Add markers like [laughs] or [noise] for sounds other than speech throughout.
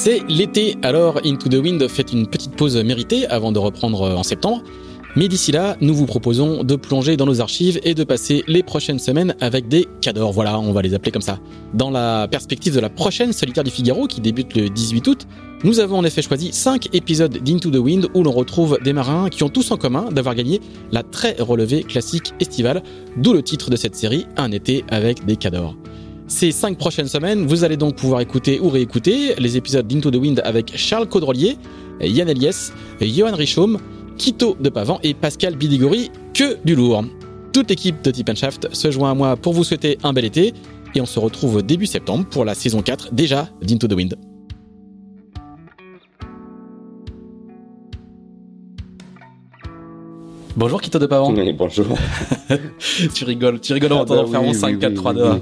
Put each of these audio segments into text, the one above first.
C'est l'été, alors Into the Wind fait une petite pause méritée avant de reprendre en septembre. Mais d'ici là, nous vous proposons de plonger dans nos archives et de passer les prochaines semaines avec des cadors. Voilà, on va les appeler comme ça. Dans la perspective de la prochaine Solitaire du Figaro qui débute le 18 août, nous avons en effet choisi 5 épisodes d'Into the Wind où l'on retrouve des marins qui ont tous en commun d'avoir gagné la très relevée classique estivale, d'où le titre de cette série, Un été avec des cadors. Ces cinq prochaines semaines, vous allez donc pouvoir écouter ou réécouter les épisodes d'Into the Wind avec Charles Caudrelier, Yann Eliès, Johan Richaume, Quito de Pavan et Pascal Bidigori, que du lourd. Toute l'équipe de Tip Shaft se joint à moi pour vous souhaiter un bel été et on se retrouve début septembre pour la saison 4 déjà d'Into the Wind. Bonjour Quito de Pavan. Oui, bonjour. [laughs] tu rigoles, tu rigoles en Ah entendant bah faire mon oui, 5, oui, 4, oui, 3, 2, oui. 1.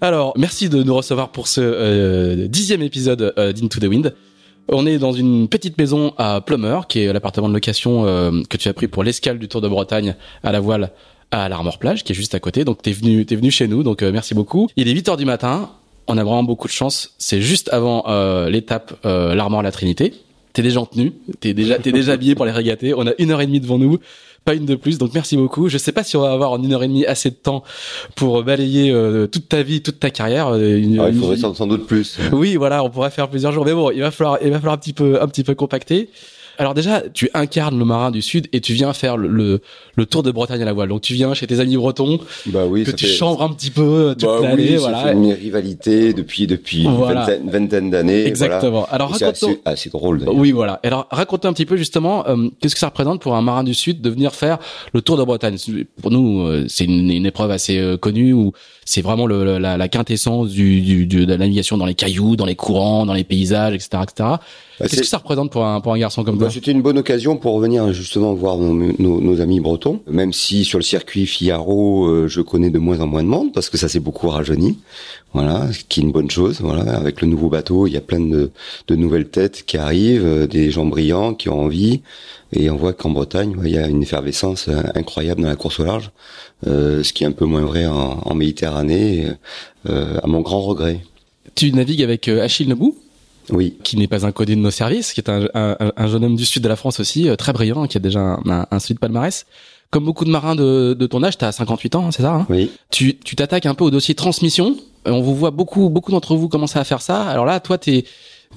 Alors, merci de nous recevoir pour ce euh, dixième épisode euh, d'Into the Wind. On est dans une petite maison à Plummer, qui est l'appartement de location euh, que tu as pris pour l'escale du Tour de Bretagne à la voile à l'Armor Plage, qui est juste à côté. Donc t'es venu, t'es venu chez nous, donc merci beaucoup. Il est 8 heures du matin. On a vraiment beaucoup de chance. C'est juste avant l'étape l'Armor la Trinité. T'es déjà en tenue, t'es déjà, t'es déjà habillé pour les régater. On a une heure et demie devant nous, pas une de plus. Donc merci beaucoup. Je sais pas si on va avoir en une heure et demie assez de temps pour balayer euh, toute ta vie, toute ta carrière. euh, une- Ah, il faudrait sans doute plus. oui, voilà, on pourrait faire plusieurs jours, mais bon, il va falloir, il va falloir un petit peu, un petit peu compacter. Alors déjà, tu incarnes le marin du Sud et tu viens faire le, le, le tour de Bretagne à la voile. Donc tu viens chez tes amis bretons, Bah oui, que tu fait- chambres un petit peu, tu bah plais oui, voilà. fait une rivalité depuis depuis Voilà. une vingtaine, d'années. Exactement. Alors Voilà. C'est raconte assez, assez drôle. d'ailleurs. Oui, voilà. Alors, racontez un petit peu justement, euh, qu'est-ce que ça représente pour un marin du Sud de venir faire le Tour de Bretagne? Pour nous, euh, c'est une, une épreuve assez euh, connue où c'est vraiment le, la, la quintessence du, du, du- de la navigation dans les cailloux, dans les courants, dans les paysages, etc., etc. Bah, Qu'est-ce c'est- que ça représente pour un pour un garçon comme Bah, C'était une bonne occasion pour revenir justement voir nos, nos, nos amis bretons, même si sur le circuit Figaro, euh, je connais de moins en moins de monde parce que ça s'est beaucoup rajeuni. Voilà, ce qui est une bonne chose. Voilà, avec le nouveau bateau, il y a plein de, de nouvelles têtes qui arrivent, euh, des gens brillants qui ont envie, et on voit qu'en Bretagne, ouais, il y a une effervescence euh, incroyable dans la course au large, euh, ce qui est un peu moins vrai en, en Méditerranée, euh, à mon grand regret. Tu navigues avec euh, Achille Nebou, Oui. qui n'est pas un connu de nos services, qui est un, un, un jeune homme du sud de la France aussi, euh, très brillant, qui a déjà un, un, un solide palmarès. Comme beaucoup de marins de, de ton âge, t'as 58 ans, hein, c'est ça hein? Oui. tu tu t'attaques un peu au dossier transmission. Euh, On vous voit beaucoup beaucoup d'entre vous commencer à faire ça. Alors là, toi, t'es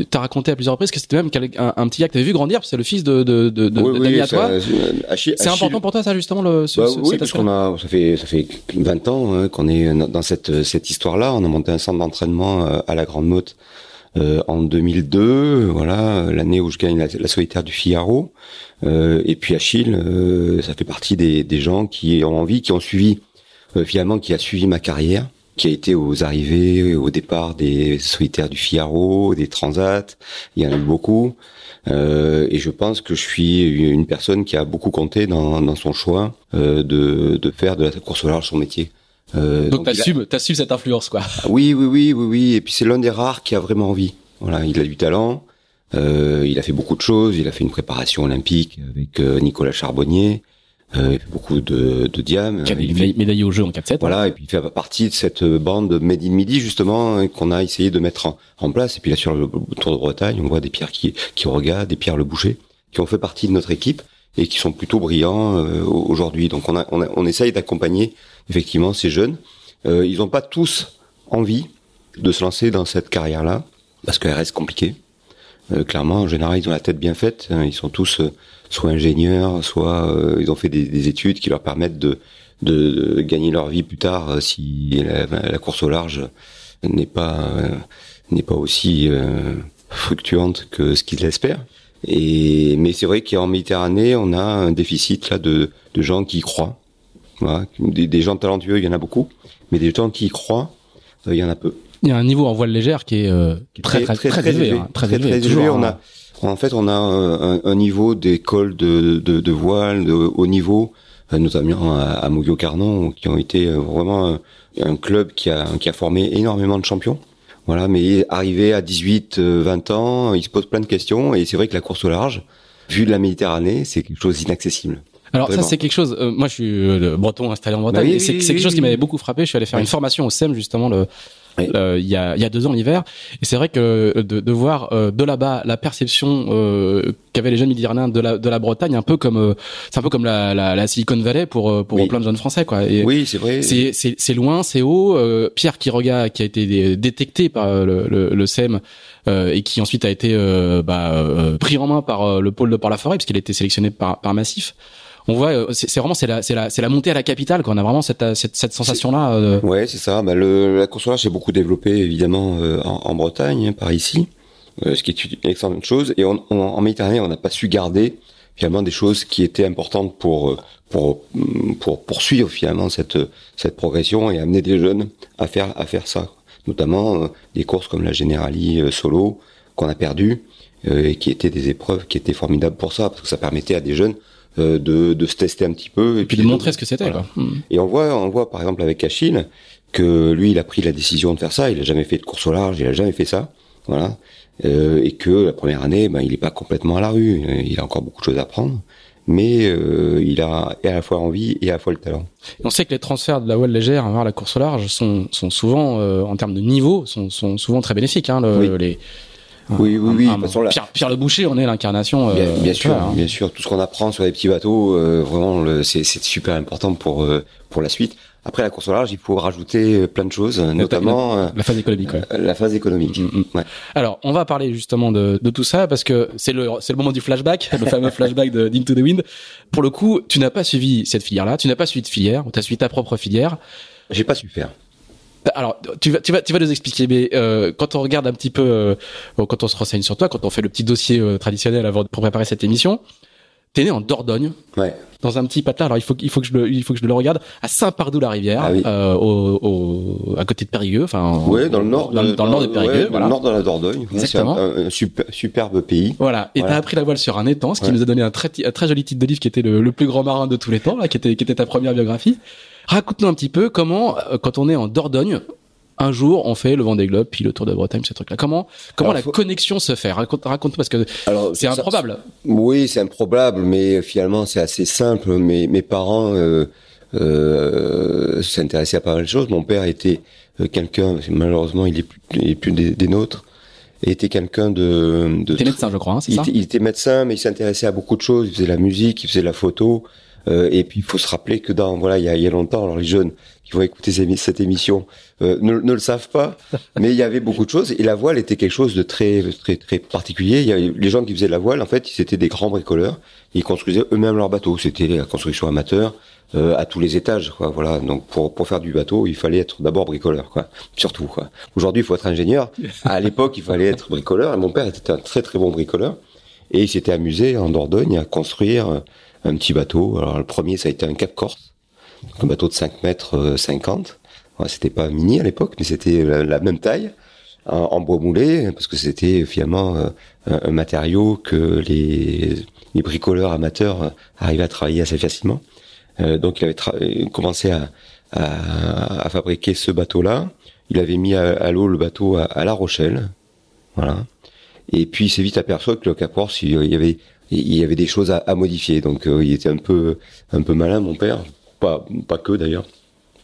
T'as raconté à plusieurs reprises que c'était même un, un petit gars que t'avais vu grandir, parce que c'est le fils de, de, de, de Oui, d'amis oui, à toi. euh, C'est important pour toi, ça, justement, le, ce, Bah ce- oui, parce qu'on a, ça fait, ça fait 20 ans hein, qu'on est dans cette, cette histoire-là. On a monté un centre d'entraînement à la Grande Motte euh, en 2002, voilà, l'année où je gagne la, solitaire du Figaro. Euh, et puis Achille, euh, ça fait partie des, des gens qui ont envie, qui ont suivi, euh, finalement, qui a suivi ma carrière, qui a été aux arrivées, au départ des solitaires du Figaro, des Transats. Il y en a eu beaucoup. Euh, et je pense que je suis une personne qui a beaucoup compté dans, dans son choix euh, de, de faire de la course au large son métier. Euh, Donc a- t'assumes, cette influence, quoi. Ah Oui, oui, oui, oui, oui. Et puis c'est l'un des rares qui a vraiment envie. Voilà, il a du talent. Euh, il a fait beaucoup de choses. Il a fait une préparation olympique avec euh, Nicolas Charbonnier. Euh, il fait beaucoup de, de diam. Qui a Il fait- médaillé, médaillé au jeu en 4-7. voilà, et puis il fait partie de cette bande Made in Midi justement hein, qu'on a essayé de mettre en, en place. Et puis là sur le Tour de Bretagne, on voit des Pierre qui qui regardent, des Pierre Le Boucher, qui ont fait partie de notre équipe et qui sont plutôt brillants euh, aujourd'hui. Donc on a, on a on essaye d'accompagner effectivement ces jeunes. Euh, ils n'ont pas tous envie de se lancer dans cette carrière-là parce qu'elle reste compliquée. Euh, clairement, en général, ils ont la tête bien faite. hein. Ils sont tous euh, soit ingénieurs, soit euh, ils ont fait des, des études qui leur permettent de, de, de gagner leur vie plus tard euh, si la, la course au large n'est pas n'est pas aussi fluctuante que ce qu'ils l'espèrent. Et mais c'est vrai qu'en Méditerranée, on a un déficit là de, de gens qui y croient. Voilà. Des, des gens talentueux, il y en a beaucoup, mais des gens qui y croient, euh, il y en a peu. il y a un niveau en voile légère qui est, euh, très, très, très, élevé, hein, très, élevé. on a, en fait, on a un, un niveau d'école de, de, de, voile de haut niveau, euh, notamment à, à Carnon, qui ont été euh, vraiment un, club qui a, qui a formé énormément de champions. Voilà, mais arrivé à 18, 20 ans, il se pose plein de questions, et c'est vrai que la course au large, vu de la Méditerranée, c'est quelque chose d'inaccessible. Alors ça c'est quelque chose. moi je suis breton installé en Bretagne. Bah c'est quelque chose qui m'avait beaucoup frappé. Je suis allé faire une formation au SEM justement le euh, il, y a, y a deux ans l'hiver. Et c'est vrai que de, de voir euh, de là-bas la perception euh, qu'avaient les jeunes méditerranéens de la, de la Bretagne, un peu comme c'est un peu comme la, la, la, Silicon Valley pour pour plein de jeunes Français quoi. Et oui, c'est vrai. C'est c'est loin, c'est haut. Pierre Quiroga qui a été détecté par le, le, le SEM et qui ensuite a été bah, pris en main par le pôle de Port-la-Forêt puisqu'il a été sélectionné par, par Massif on voit euh, c'est vraiment c'est la montée à la capitale qu'on a vraiment cette sensation là euh... ouais c'est ça. Bah, le, la course s'est beaucoup développée évidemment euh, en, Bretagne hein, par ici euh, ce qui est une excellente chose. Et on, en Méditerranée on n'a pas su garder finalement des choses qui étaient importantes pour pour poursuivre finalement cette progression et amener des jeunes à faire ça. Notamment des courses comme la Generali solo qu'on a perdu et qui étaient des épreuves qui étaient formidables pour ça parce que ça permettait à des jeunes euh, de, de se tester un petit peu et puis de montrer ce que c'était. Hmm. Et on voit, on voit par exemple avec Achille que lui, il a pris la décision de faire ça. Il a jamais fait de course au large, il a jamais fait ça, voilà. Euh, et que la première année, ben, il est pas complètement à la rue. Il a encore beaucoup de choses à apprendre mais euh, il a à la fois envie et à la fois le talent. On sait que les transferts de la voile légère vers la course au large sont, sont souvent, euh, en termes de niveau, sont, sont souvent très bénéfiques. Hein, le, les, oui, oui, oui. Pierre, Pierre, Le Boucher, on est l'incarnation. bien, euh, sûr, hein. bien sûr. Tout ce qu'on apprend sur les petits bateaux, euh, vraiment, c'est super important pour euh, pour la suite. Après la course au large, il faut rajouter plein de choses, notamment la, phase économique. Ouais. La phase économique. Mm, mm. Ouais. Alors, on va parler justement de, de tout ça parce que c'est le c'est le moment du flashback, le fameux [laughs] flashback de d'Into the Wind. Pour le coup, tu n'as pas suivi cette filière-là, tu n'as pas suivi de filière, tu as suivi ta propre filière. J'ai pas su faire. Alors, tu vas, tu vas, tu vas nous expliquer, mais euh, quand on regarde un petit peu, euh, quand on se renseigne sur toi, quand on fait le petit dossier euh, traditionnel avant pour préparer cette émission, t'es né en Dordogne, ouais. dans un petit patelin. Alors il faut, il faut que je le, il faut que je le regarde à Saint-Pardoux-la-Rivière, ah oui. euh, au, au, à côté de Périgueux, enfin. Ouais, dans le nord, dans, dans, le nord de Périgueux, ouais, voilà. Dans le nord de la Dordogne. Exactement. un, un super, superbe pays. Voilà. Et voilà. t'as appris la voile sur un étang, ce qui ouais. nous a donné un très, un très joli titre de livre qui était le, le plus grand marin de tous les temps, là, qui était, qui était ta première biographie. Raconte-nous un petit peu comment, euh, quand on est en Dordogne, un jour on fait le Vendée Globe puis le Tour de Bretagne ce truc là comment comment alors, la faut... connexion se fait? Raconte raconte parce que c'est improbable. oui c'est improbable mais finalement c'est assez simple. Mes mes parents euh, euh, s'intéressaient à pas mal de choses. Mon père était quelqu'un malheureusement il est plus, il est plus des, des nôtres était quelqu'un de, de il était médecin je crois hein, c'est ça était, il était médecin mais il s'intéressait à beaucoup de choses. Il faisait la musique il faisait la photo euh, et puis il faut se rappeler que dans voilà il y a, il y a longtemps alors les jeunes qui vont écouter cette émission euh, ne, ne, le savent pas, [laughs] mais il y avait beaucoup de choses et la voile était quelque chose de très très très particulier. Il y avait les gens qui faisaient la voile en fait, c'était des grands bricoleurs. Ils construisaient eux-mêmes leurs bateaux. C'était la construction amateur euh, à tous les étages. Quoi. Voilà. Donc pour pour faire du bateau, il fallait être d'abord bricoleur, quoi. Surtout. Quoi. Aujourd'hui, il faut être ingénieur. À [laughs] l'époque, il fallait être bricoleur. Et mon père était un très très bon bricoleur et il s'était amusé en Dordogne à construire un petit bateau. Alors le premier, ça a été un Cap Corse, un bateau de 5 mètres 50. Ouais, c'était pas mini à l'époque, mais c'était la, même taille, en, bois moulé, parce que c'était finalement euh, un, matériau que les, bricoleurs amateurs arrivaient à travailler assez facilement. Euh, donc il avait commencé à, fabriquer ce bateau-là. Il avait mis à, l'eau le bateau à, à, La Rochelle, voilà. Et puis il s'est vite aperçu que le Cap Corse, il y avait il y avait des choses à, à modifier. Donc euh, il était un peu un peu malin, mon père. Pas pas que d'ailleurs.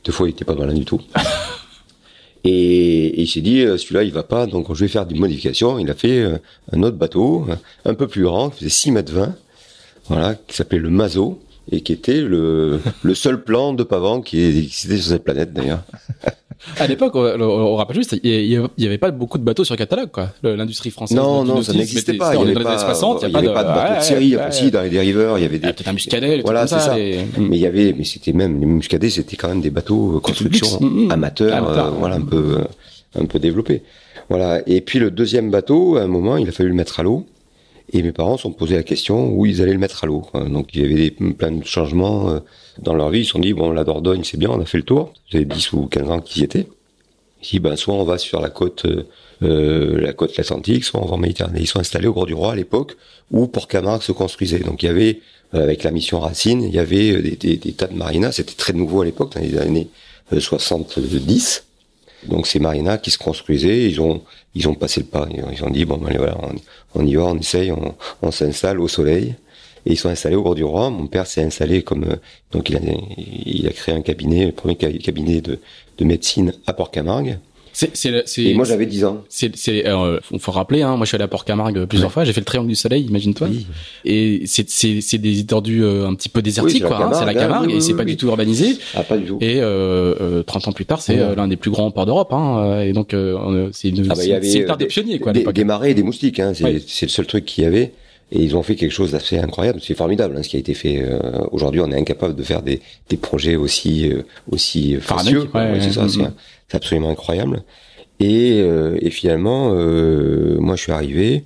Deux fois, il était pas malin du tout. [laughs] et, et, il s'est dit, celui-là, il va pas, donc je vais faire des modifications. Il a fait un autre bateau, un peu plus grand, qui faisait 6 mètres 20, voilà, qui s'appelait le Mazo, et qui était le, le seul plan de pavant qui existait sur cette planète, d'ailleurs. [laughs] à l'époque, on, on, rappelle juste, il n'y avait pas beaucoup de bateaux sur catalogue, quoi. L'industrie française. Non, non, ça n'existait pas. Il n'y avait, pas, 60, il y avait pas de, bateaux de série. Ouais, si, dans les dériveurs, il y avait des. Peut-être un muscadet, voilà, c'est ça. Mais il y avait, mais c'était même, les muscadets, c'était quand même des bateaux construction mmh, amateurs, amateur, euh, voilà, un peu, un peu développés. Voilà. Et puis le deuxième bateau, à un moment, il a fallu le mettre à l'eau. Et mes parents se sont posé la question où ils allaient le mettre à l'eau. Donc il y avait des, plein de changements dans leur vie. Ils se sont dit, bon, la Dordogne, c'est bien, on a fait le tour. J'avais 10 ou 15 ans qu'ils y étaient. Si ben soit on va sur la côte euh, la côte atlantique, soit on va en Méditerranée. Ils sont installés au Gros du Roi à l'époque où Port-Camargue se construisait. Donc il y avait avec la mission Racine, il y avait des, des, tas de marinas. C'était très nouveau à l'époque, dans les années 70. Donc ces marinas qui se construisaient, ils ont ils ont passé le pas. Ils ont dit bon ben, voilà, on, y va, on essaye, on s'installe au soleil. Et ils sont installés au bord du roi. Mon père s'est installé comme euh, donc il a il a créé un cabinet, le premier cabinet de, de médecine à Port-Camargue. C'est, c'est, et moi j'avais 10 ans. C'est, c'est, euh, faut rappeler, hein, moi je suis allé à Port-Camargue plusieurs fois, j'ai fait le triangle du soleil, imagine-toi. Oui. Et c'est, c'est, c'est des étendues euh, un petit peu désertiques, quoi. Hein, c'est la Camargue, et c'est pas du tout urbanisé. Ah, pas du tout. Et euh, 30 euh, ans plus tard, c'est l'un des plus grands ports d'Europe, hein, et donc c'est une, ah bah, c'est, des pionniers, quoi. Des, des marais et des moustiques, hein, c'est, c'est le seul truc qu'il y avait. Et ils ont fait quelque chose d'assez incroyable. C'est formidable hein, ce qui a été fait. Euh, Aujourd'hui, on est incapable de faire des, des projets aussi euh, aussi facieux. Ouais, c'est c'est absolument incroyable. Et, euh, et finalement, euh, moi, je suis arrivé.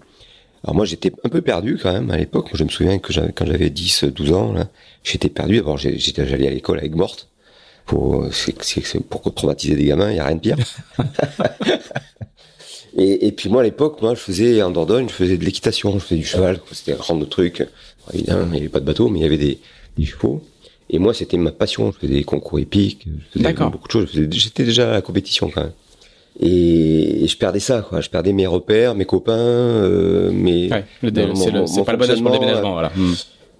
Alors moi, j'étais un peu perdu quand même à l'époque. Je me souviens que quand j'avais 10, 12 ans, j'étais perdu. D'abord, j'étais j'allais à l'école avec Morte. Pour, c'est, pour traumatiser des gamins, il y a rien de pire. [laughs] et, et, puis moi, à l'époque, moi, je faisais en Dordogne, je faisais de l'équitation, je faisais du cheval. C'était un grand truc. Évidemment, il n'y avait pas de bateau, mais il y avait des, des chevaux. Et moi, c'était ma passion. Je faisais des concours épiques, je faisais beaucoup de choses. J'étais déjà à la compétition quand même et, je perdais ça quoi je perdais mes repères mes copains euh, mes ouais, c'est pas le bon âge pour le déménagement voilà hmm.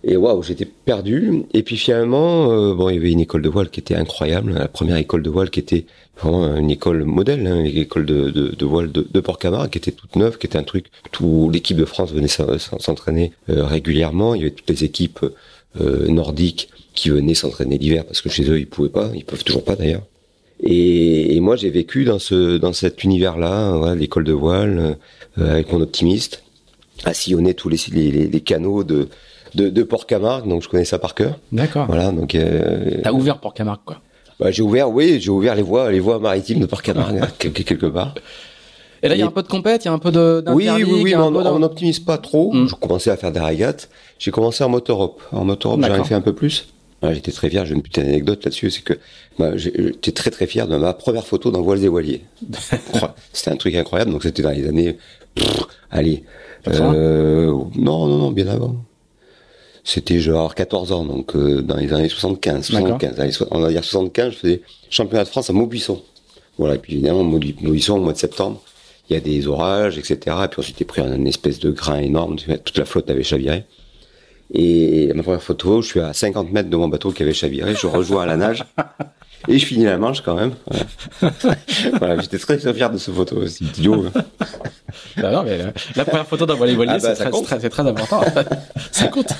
Et waouh j'étais perdu. Et puis finalement euh, bon il y avait une école de voile qui était incroyable la première école de voile qui était vraiment une école modèle hein, une école de, voile de, de Port-Camargue qui était toute neuve qui était un truc tout l'équipe de France venait s'entraîner euh, régulièrement. Il y avait toutes les équipes euh, nordiques qui venaient s'entraîner l'hiver parce que chez eux ils pouvaient pas. Ils peuvent toujours pas d'ailleurs. Et, moi, j'ai vécu dans ce dans cet univers-là, l'école de voile, avec mon optimiste, à sillonner tous les canaux de, de, de Port-Camargue, donc je connais ça par cœur. D'accord. Voilà, donc. Euh, T'as ouvert Port-Camargue, quoi. Bah, j'ai ouvert, oui, j'ai ouvert les voies, les voies maritimes de Port-Camargue, hein, [laughs] quelque, quelque part. Et là, il y a un peu de compète, il y a un peu de. Oui, oui, oui, mais on n'optimise pas trop. Mm. Je commençais à faire des régates. J'ai commencé en motorop. En motorop, j'en ai fait un peu plus. J'étais très fier, j'ai une petite anecdote là-dessus, c'est que bah, j'étais très très fier de ma première photo dans Voiles et Voiliers. [laughs] c'était un truc incroyable, donc c'était dans les années... allez, euh, non, non, non, bien avant. C'était genre 14 ans, donc euh, dans les années 75, 75, on va dire 75, je faisais championnat de France à Maubuisson. Voilà, et puis évidemment, Maubuisson au mois de septembre, il y a des orages, etc. Et puis on s'était pris un espèce de grain énorme, toute la flotte avait chaviré. Et ma première photo, je suis à 50 mètres de mon bateau qui avait chaviré, je rejoins à la nage. [laughs] Et je finis la manche quand même. Voilà, [laughs] j'étais très, très fier de cette photo, c'est idiot. Bah non, mais la, première photo d'un voilier, ah bah, c'est très, très, très, important. [laughs] ça compte.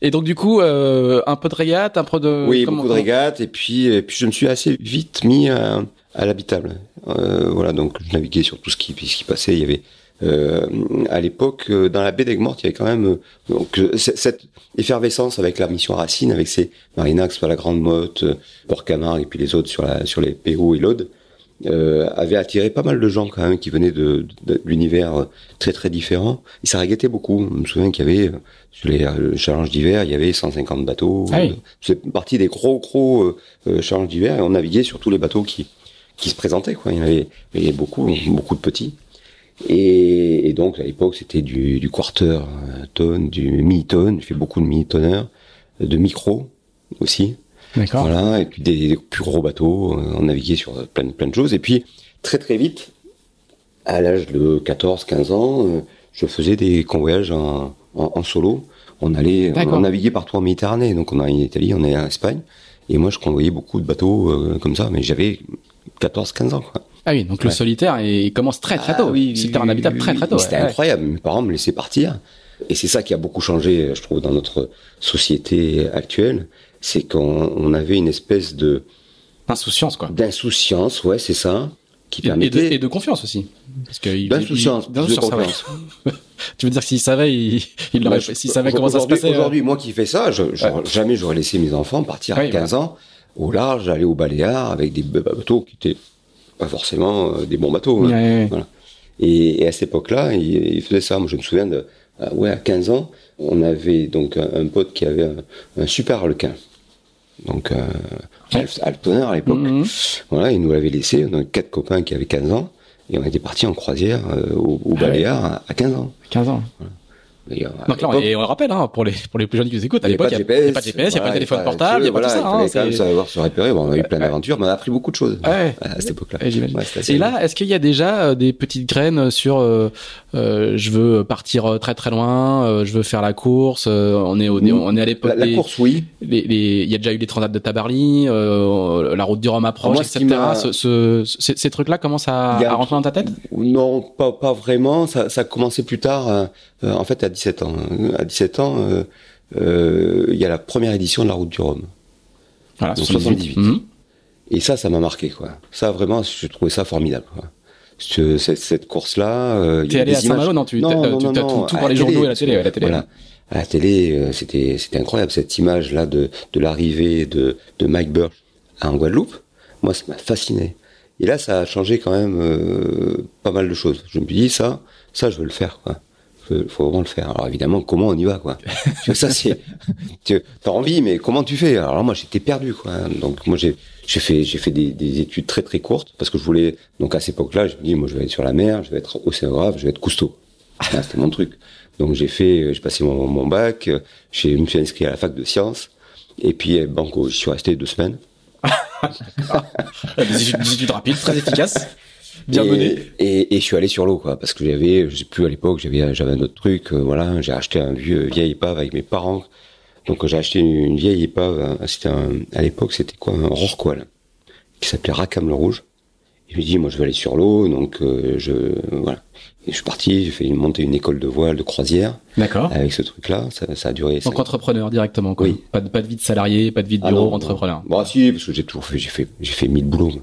Et donc du coup, euh, un peu de régate, un peu de. Oui, beaucoup de régate, et puis, et puis je me suis assez vite mis à, à l'habitable. Euh, voilà, donc je naviguais sur tout ce qui, ce qui passait. Il y avait euh, à l'époque, euh, dans la baie d'Aigues-Mortes, il y avait quand même euh, donc cette effervescence avec la mission Racine, avec ses Marinax, la Grande Motte, Port-Camargue et puis les autres sur la sur les PO et l'Aude, euh, avait attiré pas mal de gens quand même qui venaient de, de, l'univers très très différent. Et ça réguettait beaucoup. Je me souviens qu'il y avait sur les challenges d'hiver, il y avait 150 bateaux. Ah C'est parti des gros gros euh, challenges d'hiver et on naviguait sur tous les bateaux qui qui se présentaient. Quoi. Il y en avait, il y avait beaucoup beaucoup de petits. Et, et donc à l'époque c'était du, du quarter euh, tonne, du mi-tonne, j'ai fait beaucoup de mi-tonneurs, de micro aussi. D'accord. Voilà, et puis des, plus gros bateaux, euh, on naviguait sur plein, plein de choses. Et puis très très vite, à l'âge de 14-15 ans, euh, je faisais des convoyages en, en, en solo. On allait, on naviguait partout en Méditerranée, donc on allait en Italie, on allait en Espagne. Et moi je convoyais beaucoup de bateaux euh, comme ça, mais j'avais 14-15 ans. Quoi. Ah oui, donc le solitaire il commence très très ah tôt. oui, solitaire oui, habitable très très tôt. C'était incroyable. Mes parents me laissaient partir. Et c'est ça qui a beaucoup changé, je trouve, dans notre société actuelle. C'est qu'on avait une espèce de... Insouciance, quoi. D'insouciance, ouais, c'est ça. Qui permettait... et, de, et, de, confiance aussi. Parce que D'insouciance, de confiance. [laughs] tu veux dire que s'il savait, il, il bah, s'il savait comment ça se passait. Euh, aujourd'hui, moi qui fais ça, je, je, ouais. jamais j'aurais laissé mes enfants partir à 15 ans au large, aller au Baléares avec des bateaux qui étaient pas forcément euh, des bons bateaux. Hein. Ouais, voilà. et, et, à cette époque-là, il, il, faisait ça. Moi, je me souviens de, euh, ouais, à 15 ans, on avait donc un, un pote qui avait un, un super harlequin. donc euh, Alf, à l'époque. Mhm. Voilà, il nous l'avait laissé. On avait quatre copains qui avaient 15 ans. Et on était partis en croisière euh, au, au Ah. Baléares à- à 15 ans. 15 ans. Et, euh, Donc là, et on le rappelle, hein, pour les, pour les plus jeunes qui nous écoute, à l'époque, il n'y a, pas de GPS, il n'y a pas de téléphone il portable, il n'y a pas voilà, tout ça. il hein, fallait quand même c'est- savoir se repérer. Bon, on a eu plein d'aventures, mais on a appris beaucoup de choses Ouais. à cette époque-là. Et là, est-ce qu'il y a déjà euh, des petites graines sur euh, euh, je veux partir euh, très très loin, euh, je veux faire la course, euh, on est au, Oui. on est à l'époque la, course, oui. il y a déjà eu les transats de Tabarly, euh, la route du Rhum approche, etc. m'a- Ce, ce- ces, trucs-là commencent à, rentrer dans ta tête? Non, pas, pas vraiment. Ça, ça a commencé plus tard, euh, euh, en fait, à 17 ans. À 17 ans, euh, euh, il y a la première édition de la Route du Rhum. Voilà, Donc 78. 78. Mhm. Et ça, ça m'a marqué, quoi. Ça, vraiment, je trouvais ça formidable, quoi. Cette, cette course-là. euh, T'es allé à Saint-Malo, non Tu Non, tu- tout, tout à par les journaux et à la télé, ouais, la télé. Voilà. À la télé, euh, c'était c'était incroyable cette image là de de l'arrivée de de Mike Burch en Guadeloupe. Moi, ça m'a fasciné. Et là, ça a changé quand même euh, pas mal de choses. Je me suis dit ça, ça, je veux le faire. Quoi. Faut, faut vraiment le faire. Alors évidemment, comment on y va, quoi? Ça envie, mais comment tu fais? Alors moi, j'étais perdu, quoi. Donc moi, j'ai fait des, des études très très courtes parce que je voulais. Donc à cette époque-là, je me dis, moi, je vais être sur la mer, je vais être océanographe, je vais être cousteau. C'était mon truc. Donc j'ai fait, j'ai passé mon, bac, je me suis inscrit à la fac de sciences, et puis euh, banco, j'y suis resté deux semaines. [laughs] Des études rapides, très efficaces, bien et. Et, et je suis allé sur l'eau, quoi, parce que j'avais, je sais plus à l'époque, j'avais, j'avais un autre truc, euh, voilà, j'ai acheté un vieux vieille épave avec mes parents. Donc j'ai acheté une, une vieille épave, c'était un, à l'époque c'était quoi, un rorqual, qui s'appelait Racam le Rouge. Et je me dis, moi je vais aller sur l'eau, donc euh, je, voilà. Et je suis parti, j'ai fait monter une école de voile, de croisière, D'accord. avec ce truc-là, ça, ça a duré. Donc entrepreneur directement, quoi. Oui. Pas de, pas de vie de salarié, pas de vie de Ah bureau, non, entrepreneur. Bon, si, parce que j'ai toujours fait, j'ai fait, j'ai fait mille boulots.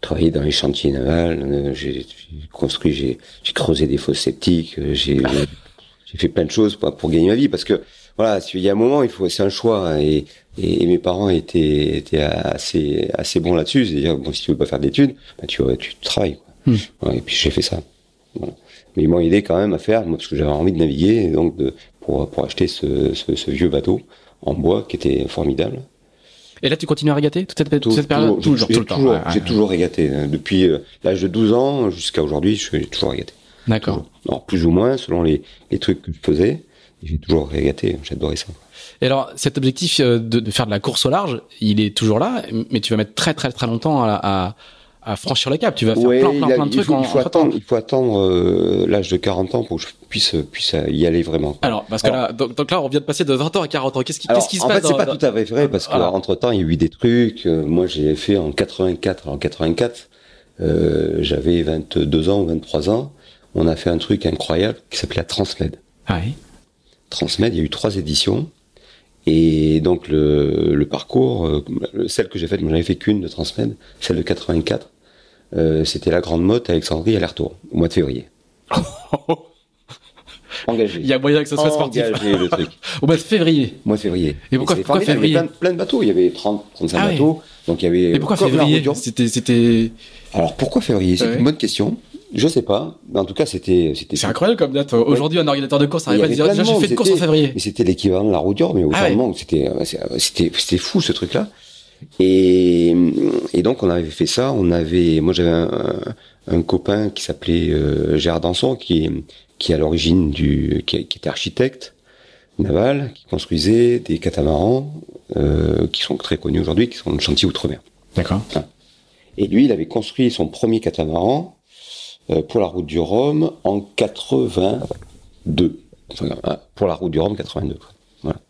Travaillé dans les chantiers navals, euh, j'ai construit, j'ai, creusé des fosses septiques, euh, j'ai, j'ai fait plein de choses pour, pour gagner ma vie, parce que voilà, il y a un moment, il faut, c'est un choix, hein, et, et, et mes parents étaient, étaient assez, assez bons là-dessus, c'est-à-dire bon, si tu veux pas faire d'études, bah, tu, tu travailles. Quoi. Hmm. Et puis j'ai fait ça. Voilà. Mais ils m'ont aidé quand même à faire, moi, parce que j'avais envie de naviguer, et donc de, pour, pour acheter ce, ce, ce vieux bateau en bois qui était formidable. Et là, tu continues à régater toute cette, Tout- cette période toujours, Toujours, j'ai tout le temps. toujours- ouais, ouais. J'ai toujours régaté. Depuis euh, l'âge de 12 ans jusqu'à aujourd'hui, je suis toujours régaté. D'accord. Alors, plus ou moins, selon les, les trucs que je faisais. J'ai toujours régaté. J'adorais ça. Et alors, cet objectif euh, de, de faire de la course au large, il est toujours là, mais tu vas mettre très très très longtemps à, à, à franchir le cap. Tu vas faire Ouais, plein plein a- plein de trucs faut, en, il faut en attendre, il faut attendre euh, l'âge de 40 ans pour que je puisse, puisse y aller vraiment. Alors, parce que là, donc, donc là, on vient de passer de 20 ans à 40 ans. Qu'est-ce qui, qu'est-ce qui se en passe fait, c'est pas dans- tout à fait vrai parce qu'entre temps, il y a eu des trucs. Euh, moi, j'ai fait en 84. En 84, euh, j'avais 22 ans ou 23 ans. On a fait un truc incroyable qui s'appelait la Transmed. Ah oui. Transmed, il y a eu trois éditions. Et donc le, le parcours, euh, celle que j'ai faite, moi j'en avais fait qu'une de Transmed, celle de 84, euh, c'était la Grande Motte à Alexandrie aller-retour, au mois de février. [laughs] Engagé. Il y a moyen que ce soit sportif. Engagé le truc. [laughs] Au mois de février. Mois de février. Et pourquoi- formidable, il y avait février plein, plein de bateaux, il y avait 30, 35 Ah ouais. bateaux. Donc il y avait. Mais pourquoi février. C'était, c'était, Alors pourquoi février? C'est Ouais. une bonne question. Je sais pas. Mais en tout cas, c'était. c'était c'est incroyable comme date. Aujourd'hui, un ordinateur de course arrive à dire de déjà j'ai fait une course en février. Mais c'était l'équivalent de la route mais Ah ouais. c'était, euh, c'est- c'était, c'était fou ce truc-là. Et, et donc on avait fait ça. On avait, moi j'avais un, un copain qui s'appelait euh, Gérard Danson, qui est, qui est à l'origine du, qui, qui était architecte naval, qui construisait des catamarans euh, qui sont très connus aujourd'hui, qui sont le chantier outre-mer. D'accord. Et lui, il avait construit son premier catamaran euh, pour la route du Rhum en 82. Enfin, ah, pour la route du Rhum 82. quoi. Voilà.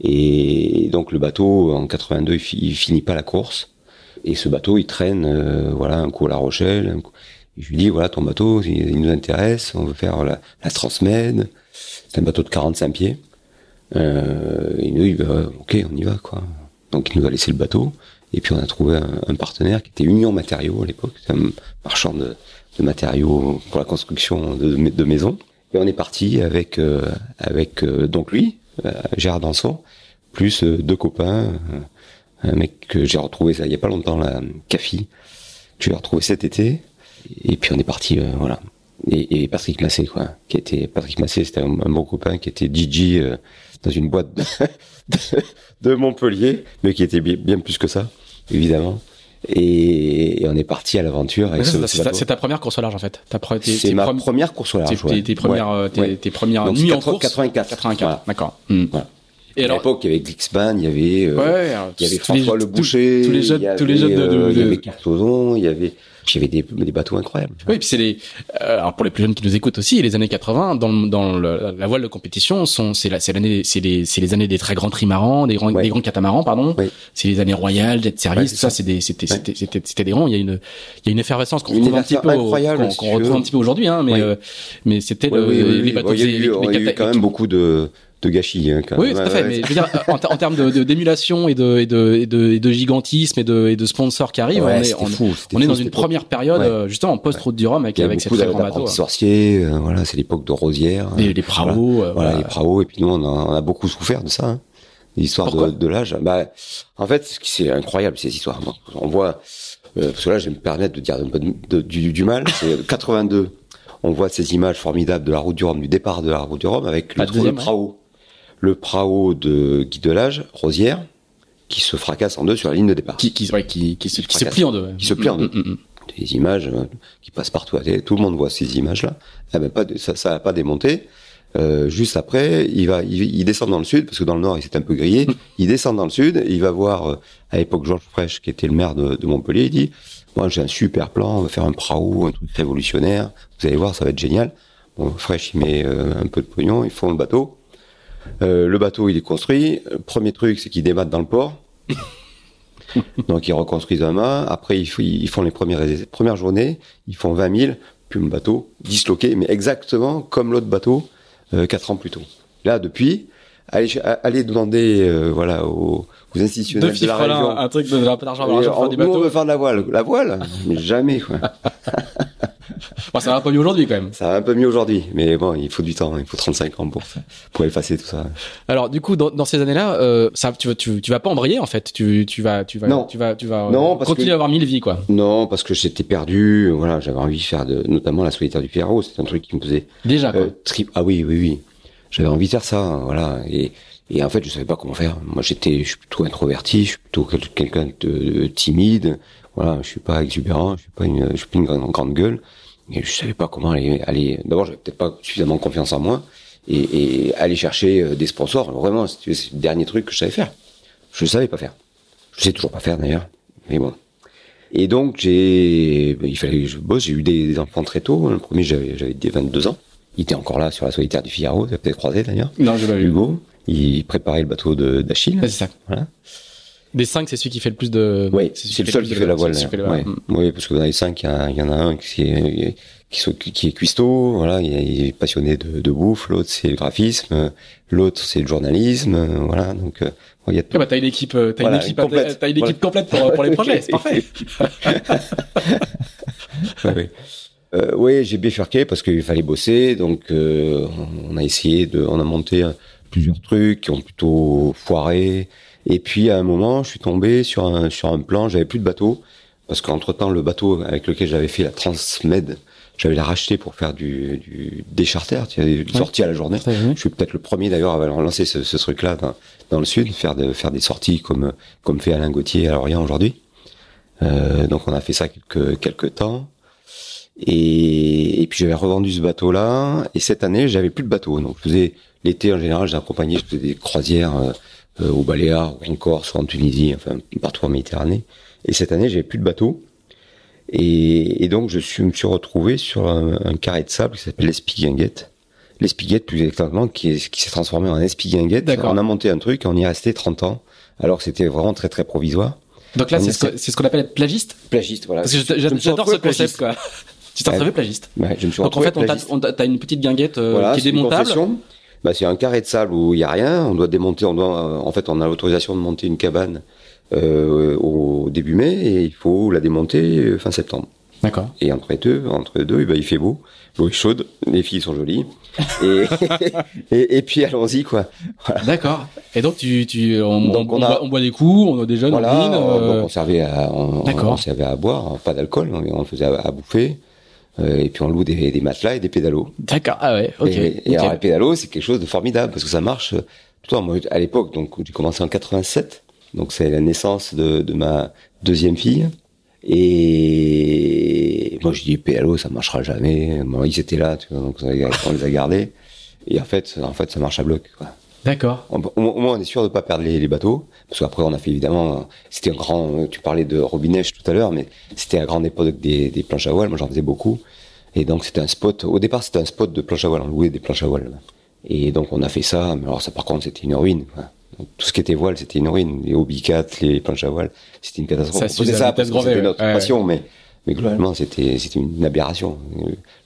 Et donc le bateau en 82, il, fi- il finit pas la course. Et ce bateau, il traîne, euh, voilà, un coup à La Rochelle. je lui dis, voilà, ton bateau, il, nous intéresse, on veut faire la, la Transmed. C'est un bateau de 45 pieds. Euh, il nous dit, ok, on y va, quoi. Donc il nous a laissé le bateau. Et puis on a trouvé un, un partenaire qui était Union Matériaux à l'époque, un marchand de, de matériaux pour la construction de, de maisons. Et on est parti avec euh, avec euh, donc lui, euh, Gérard Danson, plus euh, deux copains, euh, un mec que j'ai retrouvé ça il y a pas longtemps là, Cafi, que j'ai retrouvé cet été. Et puis on est parti, euh, voilà. et, et Patrick Massé quoi, qui était Patrick Massé, c'était un, un bon copain qui était DJ dans une boîte [laughs] de, de, Montpellier, mais qui était bien plus que ça, évidemment. Et, et on est parti à l'aventure avec C'est ce, ta- première course au large en fait. C'est ma premi- première course au large. tes- ouais. tes- tes premières, Ouais. tes, premières Donc, nuits en 80 course. 84. 84, Voilà. d'accord. Hmm. Voilà. Et à alors, l'époque, il y avait Glixman, il y avait, euh, ouais, alors, il y avait les- François Le Boucher, tous les jeunes, il y avait, tous les jeunes de, de- euh, il y avait Cartozon, il y avait, j'avais des, des bateaux incroyables. Oui, puis c'est les. euh, alors pour les plus jeunes qui nous écoutent aussi, les années 80 dans le- dans le- la voile de compétition sont c'est la c'est l'année c'est les c'est les années des très grands trimarans, des grands Ouais. des grands catamarans pardon. Oui. C'est les années royales, jet Ouais, service, tout ça, ça. c'est des c'était Ouais. c'était c'était c'était des grands. Il y a une il y a une effervescence qu'on retrouve un petit peu qu'on si retrouve un petit peu aujourd'hui, hein. Mais euh, mais c'était Ouais, le- oui, les bateaux il y a eu, quand même beaucoup de, de gâchis. Hein, quand oui, même. tout à fait. Mais je veux dire, en, ter- en termes de, de- d'émulation et de, et de, et de, et de gigantisme et de, et de sponsors qui arrivent, Ouais, on est, on, fou, dans une première période, Ouais. euh, justement, en post-route du Rhum avec, avec ces très grands bateaux. sorciers, euh, voilà, c'est l'époque de Rosière. Les, les praos, euh, voilà, voilà. les praos, et puis nous, on a, on a beaucoup souffert de ça, hein, l'histoire Pourquoi de, de l'âge. Bah, en fait, c'est incroyable, ces histoires. On voit, euh, parce que là, je vais me permettre de dire de- de- du, du mal, c'est 82. On voit ces images formidables de la route du Rhum, du départ de la route du Rhum, avec le, deuxième, le prao. Le prao de Guy Delage, Rosière, qui se fracasse en deux sur la ligne de départ. qui, qui, ouais, qui, qui, se, plie en deux. Qui se plie en deux. Mm, mm, mm. des images euh, qui passent partout. Tout le monde voit ces images-là. Eh ben, pas de- ça, ça a pas démonté. Euh, juste après, il va, il, il descend dans le sud parce que dans le nord, il s'est un peu grillé. Il descend dans le sud. Il va voir euh, à l'époque Georges Frêche, qui était le maire de, de Montpellier. Il dit "Moi, j'ai un super plan. On va faire un prao, un truc révolutionnaire. Vous allez voir, ça va être génial." Bon, Frêche, il met euh, un peu de pognon. Ils font le bateau. Euh, le bateau, il est construit. Premier truc, c'est qu'ils débattent dans le port. [laughs] Donc ils reconstruisent un mât. Après ils, font les premières premières journées. Ils font 20 000. Puis le bateau disloqué, mais exactement comme l'autre bateau euh, quatre ans plus tôt. Là depuis, allez demander euh, voilà aux, aux institutionnels Deux de la région. un truc de la d'argent Et, d'argent pour en- faire du nous, on bateau. veut faire de la voile. La voile? Mais jamais quoi. [laughs] [laughs] Bon, ça va pas mieux aujourd'hui quand même. Ça va un peu mieux aujourd'hui, mais bon, il faut du temps. Il faut 35 ans pour pour effacer tout ça. Alors du coup, dans, dans ces années-là, euh, ça, tu, vas- tu, tu vas pas embrayer en fait. Tu, tu vas, tu vas, Non. tu vas, tu vas euh, Non, parce continuer que- à avoir mille vies quoi. Non, parce que j'étais perdu. Voilà, j'avais envie de faire de, notamment la solitaire du Figaro. C'était un truc qui me faisait Déjà quoi. Euh, tri- Ah oui, oui, oui. J'avais envie de faire ça, voilà. Et, et en fait, je savais pas comment faire. Moi, j'étais, je suis plutôt introverti, je suis plutôt quel- quelqu'un de timide. Voilà, je suis pas exubérant, je suis pas une, je suis pas une grande, grande gueule. Et je savais pas comment aller. aller... D'abord, j'avais peut-être pas suffisamment confiance en moi et, et aller chercher euh, des sponsors. Vraiment, tu c'est le dernier truc que je savais faire. Je savais pas faire. Je sais toujours pas faire d'ailleurs. Mais bon. Et donc j'ai, il fallait que je bosse. J'ai eu des, des enfants très tôt. Le premier, j'avais j'avais des 22 ans. Il était encore là sur la solitaire du Figaro. Vous avez peut-être croisé d'ailleurs. Non, je l'ai. Hugo. Il préparait le bateau de d'Achille. C'est ça. Voilà. Des cinq, c'est celui qui fait le plus de. Oui, c'est le seul qui fait la voile. Oui, parce que dans les cinq, il y, en a un qui est qui, est cuistot. Voilà, il est- passionné de, de bouffe. L'autre, c'est le graphisme. L'autre, c'est le journalisme. Voilà, donc euh, il y a tout. Ah bah, t'as une équipe, euh, t'as Voilà, une équipe, une complète. t'as une équipe complète pour, pour les projets, c'est [laughs] parfait. Ouais, ouais. Euh, oui, j'ai bifurqué parce qu'il fallait bosser, donc euh, on a essayé de, on a monté plusieurs trucs qui ont plutôt foiré. Et puis à un moment, je suis tombé sur un sur un plan, j'avais plus de bateau parce qu'entre temps le bateau avec lequel j'avais fait la Transmed, j'avais la racheté pour faire du, du des charters, tu des sorties à la journée. Je suis peut-être le premier d'ailleurs à avoir lancé ce, ce truc-là dans, dans le sud, faire de faire des sorties comme comme fait Alain Gauthier à Lorient aujourd'hui. Euh, donc on a fait ça quelques quelques temps. Et, et puis j'avais revendu ce bateau-là. Et cette année, j'avais plus de bateau. Donc je faisais l'été en général, j'accompagnais, je faisais des croisières euh, euh, au Baléares, ou en Corse, ou en Tunisie, enfin partout en Méditerranée. Et cette année, j'avais plus de bateau. Et, et donc je suis, me suis retrouvé sur un, un carré de sable qui s'appelle l'Espiguinguette. L'Espiguette, plus exactement, qui, est- qui s'est transformé en Espiguinguette. D'accord. On a monté un truc, on y est resté 30 ans, alors que c'était vraiment très très provisoire. Donc là, c'est ce c'est ce qu'on appelle être plagiste? Plagiste, voilà. Parce que j'adore ce concept, plagiste. quoi. [laughs] Tu t'es retrouvé plagiste. Ouais, je me suis Donc en fait, t'as une petite guinguette euh, Voilà, qui est une démontable. Bah, c'est un carré de sable où il y a rien. On doit démonter. On doit, euh, en fait, on a l'autorisation de monter une cabane euh, au début mai et il faut la démonter euh, fin septembre. D'accord. Et entre les deux, entre les deux, eh ben, il fait beau, l'eau est chaude, les filles sont jolies. Et, [laughs] et, et puis allons-y quoi. D'accord. Et donc tu, tu, on, Donc, on, on a- boit, on boit des coups, on a des jeunes, Voilà. on dîne. euh, on servait à, on, servait à boire, pas d'alcool, mais on faisait à, à bouffer. Et puis on loue des, des, matelas et des pédalos. D'accord. Ah ouais. Ok. Et, et alors les pédalos, c'est quelque chose de formidable parce que ça marche temps. Moi, à l'époque, donc j'ai commencé en 87, donc c'est la naissance de, de ma deuxième fille. Et moi, je dis pédalo, ça marchera jamais. Bon, ils étaient là, tu vois, donc on les a gardés. Et en fait, en fait, ça marche à bloc. Quoi. D'accord. Au moins, on est sûr de pas perdre les, les bateaux, parce qu'après, on a fait évidemment. C'était un grand. Tu parlais de Robinèche tout à l'heure, mais c'était à grande époque des, des planches à voile. Moi, j'en faisais beaucoup. Et donc, c'était un spot. Au départ, c'était un spot de planche à voile. On louait des planches à voile. Et donc, on a fait ça. Mais alors, ça, par contre, c'était une ruine. Quoi. Donc, tout ce qui était voile, c'était une ruine. Les hobbycats, les planches à voile, c'était une catastrophe. Ça, on faisait ça parce que c'était notre ouais, passion, mais mais globalement, c'était c'était une aberration.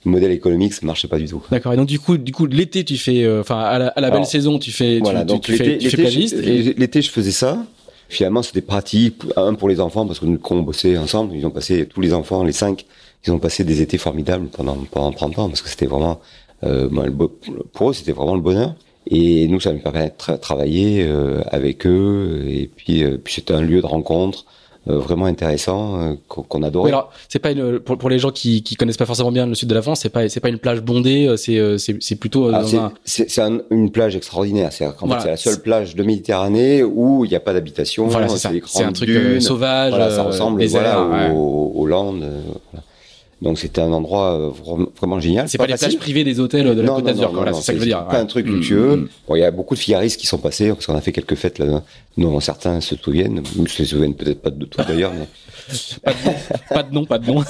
Le modèle économique, ça marchait pas du tout. D'accord. Et donc du coup, du coup, l'été, tu fais, euh, enfin, à la, à la belle saison, tu fais, Voilà, tu, donc tu, tu fais, l'été, tu fais et- l'été, je faisais ça. Finalement, c'était pratique. Un pour les enfants parce que nous, quand on bossait ensemble, ils ont passé tous les enfants, les cinq, ils ont passé des étés formidables pendant pendant 30 ans parce que c'était vraiment euh, pour eux, c'était vraiment le bonheur. Et nous, ça nous permet de tra- travailler euh, avec eux. Et puis, euh, puis c'était un lieu de rencontre euh, vraiment intéressant euh, qu'on Oui, alors c'est pas une, pour, pour les gens qui, qui connaissent pas forcément bien le sud de la France, c'est pas c'est pas une plage bondée, euh, c'est euh, c'est plutôt euh, Ah, c'est- un c'est c'est un- une plage extraordinaire. C'est Voilà. la seule plage de Méditerranée où il n'y a pas d'habitation. voilà c'est un truc euh, dunes. sauvage, Voilà, ça euh, ressemble désert, voilà, ouais. aux, aux Landes. euh, voilà. Donc c'était un endroit euh, vra- vraiment génial. C'est pas, les facile. plages privées des hôtels de la Côte d'Azur, c'est ça que je veux dire. Pas ouais. un truc Mm, luxueux. mm. Bon, il y a beaucoup de figaristes qui sont passés parce qu'on a fait quelques fêtes là. Non, certains se souviennent. Ils se souviennent peut-être pas de tout d'ailleurs, mais [laughs] Pas de nom, pas de nom.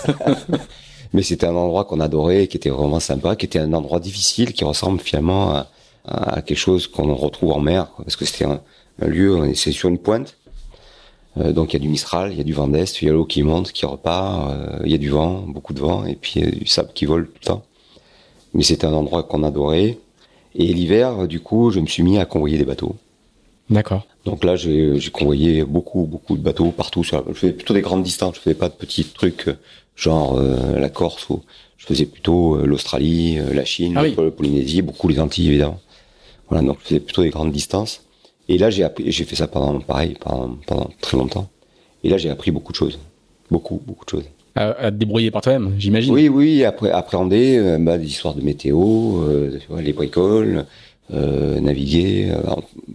[laughs] mais c'était un endroit qu'on adorait, qui était vraiment sympa, qui était un endroit difficile, qui ressemble finalement à, à quelque chose qu'on retrouve en mer, quoi, parce que c'était un, un lieu, c'est sur une pointe, donc il y a du Mistral, il y a du vent d'est, il y a l'eau qui monte, qui repart, euh, il y a du vent, beaucoup de vent, et puis euh, du sable qui vole tout le temps. Mais c'était un endroit qu'on adorait. Et l'hiver, du coup, je me suis mis à convoyer des bateaux. D'accord. Donc là, j'ai convoyé beaucoup, beaucoup de bateaux partout. Sur la- Je faisais plutôt des grandes distances. Je faisais pas de petits trucs euh, genre euh, la Corse. Ou je faisais plutôt euh, l'Australie, euh, la Chine, Ah oui. la Polynésie, beaucoup les Antilles évidemment. Voilà, donc je faisais plutôt des grandes distances. Et là, j'ai appris, j'ai fait ça pendant pareil pendant, pendant très longtemps. Et là, j'ai appris beaucoup de choses, beaucoup, beaucoup de choses. À, à te débrouiller par toi-même, j'imagine. Oui, oui, après appréhender euh, bah, des histoires de météo, euh, les bricoles, euh, naviguer,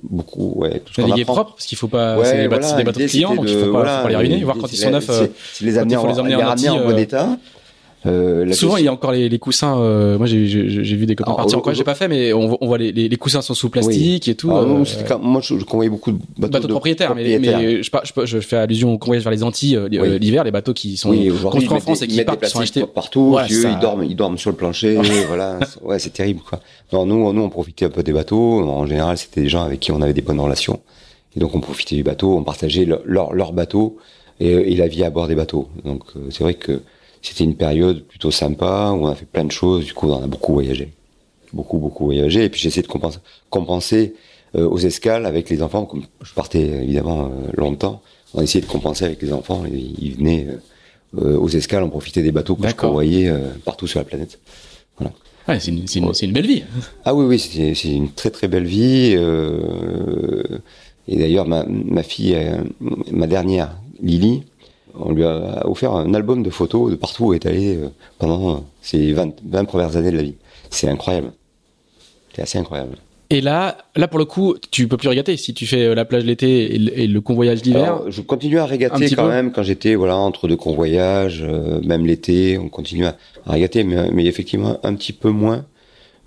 beaucoup, ouais, tout ce qu'on Naviguer propre, parce qu'il faut pas. Ouais, c'est des, bateaux- voilà, c'est des bateaux clients, donc il faut pas, voilà, faut pas les ruiner, voir quand ils sont neufs. c'est- les amener il faut en, les emmener les en bon état. Euh, Souvent, question- il y a encore les, les coussins. euh, moi, j'ai vu des copains Alors, partir au- en quoi au- j'ai pas fait, mais on, voit- on voit les, les, les coussins sont sous plastique et tout. Alors, euh, moi, je, je convoyais beaucoup de bateaux, bateaux de propriétaires, mais, mais je, par- je, je fais allusion au convoyage vers les Antilles Oui. l'hiver, les bateaux qui sont oui, construits en France et qui partent, sont achetés. partout. Voilà, ça- ils dorment, ils dorment sur le plancher. [laughs] voilà, c'est- ouais, c'est terrible, quoi. Non, nous, nous, on profitait un peu des bateaux. En général, c'était des gens avec qui on avait des bonnes relations. Et donc, on profitait du bateau, on partageait leur, leur, leur bateau et, et la vie à bord des bateaux. Donc, c'est vrai que c'était une période plutôt sympa où on a fait plein de choses. Du coup, on a beaucoup voyagé. Beaucoup, beaucoup voyagé. Et puis, j'ai essayé de compenser, compenser euh, aux escales avec les enfants. Comme je partais évidemment euh, longtemps, on a essayé de compenser avec les enfants. Ils venaient euh, euh, aux escales, on profitait des bateaux que je convoyais euh, partout sur la planète. Ouais, c'est une, c'est une, c'est une belle vie. Ah oui, oui, c'est c'est une très très belle vie. euh, et d'ailleurs, ma, ma fille, euh, ma dernière, Lily, on lui a offert un album de photos de partout où est allée euh, pendant euh, ses 20, 20 premières années de la vie. C'est incroyable. C'est assez incroyable. Et là, là pour le coup, tu peux plus régater si tu fais euh, la plage l'été et, le- convoyage d'hiver. Je continue à régater quand peu. même quand j'étais voilà entre deux convoyages, euh, même l'été, on continue à, à régater, mais, mais effectivement un petit peu moins.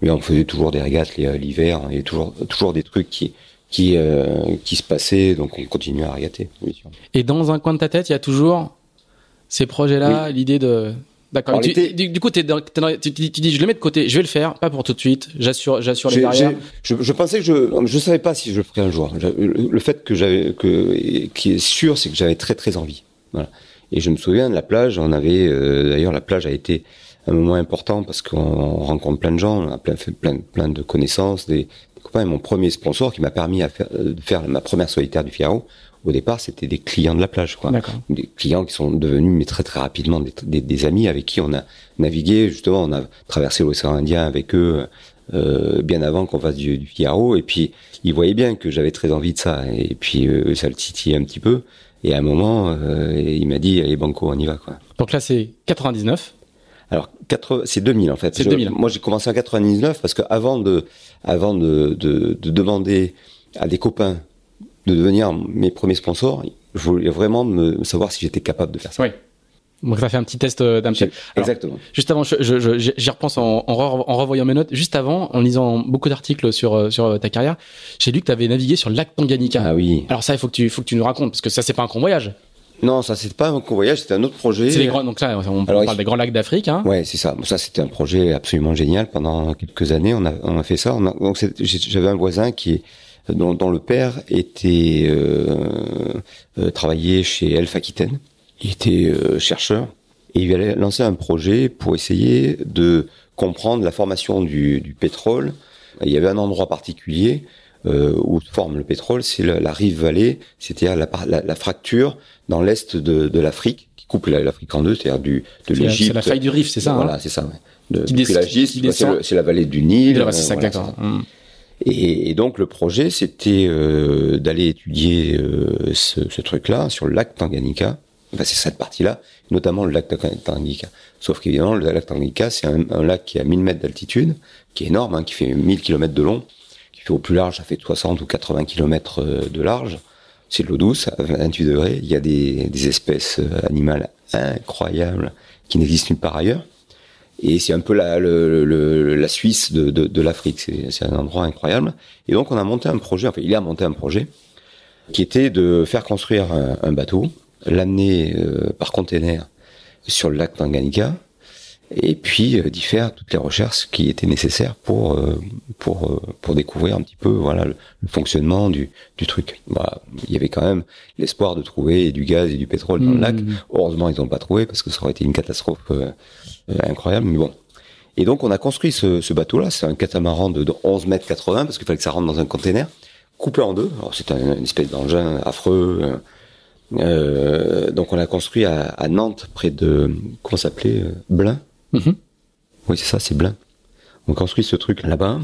Mais on faisait toujours des régates l'hiver, il y a toujours toujours des trucs qui qui euh, qui se passaient, donc on continue à sûr. Et dans un coin de ta tête, il y a toujours ces projets-là, l'idée de. D'accord. Du, du coup, dans- dans- tu, tu dis, je le mets de côté, je vais le faire, pas pour tout de suite. J'assure, j'assure les barrières. Je, je pensais que je je savais pas si je le ferais un jour. Le fait que j'avais que qui est sûr, c'est que j'avais très très envie. Voilà. Et je me souviens de la plage. On avait euh, d'ailleurs la plage a été un moment important parce qu'on rencontre plein de gens, on a plein, fait plein plein de connaissances, des, des copains. Et mon premier sponsor qui m'a permis à faire, de faire ma première solitaire du Figaro. Au départ, c'était des clients de la plage, quoi des clients qui sont devenus mais très très rapidement des, des, des amis avec qui on a navigué justement on a traversé l'océan Indien avec eux euh, bien avant qu'on fasse du, du Figaro et puis ils voyaient bien que j'avais très envie de ça et puis euh, ça le titillait un petit peu et à un moment euh, il m'a dit allez banco on y va quoi Donc là, c'est 99. Alors, c'est 2000 en fait. C'est Je- 2000. Moi, j'ai commencé en 99 parce que avant de, avant de, de, de demander à des copains de devenir mes premiers sponsors, je voulais vraiment me savoir si j'étais capable de faire ça. Oui. Donc, ça fait un petit test euh. Alors, Exactement. Juste avant, je- je- je- j'y repense en, en, re- en revoyant mes notes. Juste avant, en lisant beaucoup d'articles sur, euh, sur ta carrière, j'ai lu que tu avais navigué sur le lac Tanganyika. Ah oui. Alors ça, il faut que tu, faut que tu nous racontes, parce que ça, c'est pas un convoyage. Non, ça c'est pas un convoyage, c'était un autre projet. C'est les grands, donc là, on Alors, parle des grands lacs d'Afrique, hein. Ouais, c'est ça. Ça, c'était un projet absolument génial. Pendant quelques années, on a, on a fait ça. On a- donc, j'avais un voisin qui, dont, dont le père était euh, euh, travaillait chez Elf Aquitaine. Il était euh, chercheur et il allait lancer un projet pour essayer de comprendre la formation du, du pétrole. Il y avait un endroit particulier euh, où se forme le pétrole, c'est la, la rive vallée, c'est-à-dire la, la, la fracture dans l'est de, de l'Afrique qui coupe la- l'Afrique en deux, c'est-à-dire du de l'Égypte. C'est la faille du Rif, c'est ça. Voilà, hein c'est ça. Ouais. De, c'est la vallée du Nil. Ouais, c'est euh, voilà, ça. Hum. Et, et donc le projet, c'était euh, d'aller étudier euh, ce, ce truc-là sur le lac Tanganyika. Enfin, c'est cette partie-là, notamment le lac Tang- Tanganyika. Sauf qu'évidemment, le lac Tanganyika, c'est un, un lac qui est à 1000 mètres d'altitude, qui est énorme, hein, qui fait 1000 kilomètres de long, au plus large, ça fait 60 ou 80 kilomètres euh, de large. C'est de l'eau douce, à 28 degrés. Il y a des, espèces euh, animales incroyables qui n'existent nulle part ailleurs. Et c'est un peu la, la Suisse de, l'Afrique. C'est, un endroit incroyable. Et donc, on a monté un projet, enfin, il a monté un projet qui était de faire construire un, un bateau, l'amener euh, par container sur le lac Tanganyika, et puis euh, d'y faire toutes les recherches qui étaient nécessaires pour euh, pour euh, pour découvrir un petit peu voilà le, le fonctionnement du du truc. Bah, il y avait quand même l'espoir de trouver du gaz et du pétrole dans le Mmh. lac. Heureusement, ils n'ont pas trouvé parce que ça aurait été une catastrophe euh, incroyable. Mais bon. Et donc, on a construit ce, ce bateau-là. C'est un catamaran de, de 11 mètres 80 parce qu'il fallait que ça rentre dans un container coupé en deux. Alors, c'est un- une espèce d'engin affreux. euh, euh, donc, on l'a construit à, à Nantes, près de comment s'appelait Blain. Mhm. Oui, c'est ça, c'est Blain. On construit ce truc là-bas.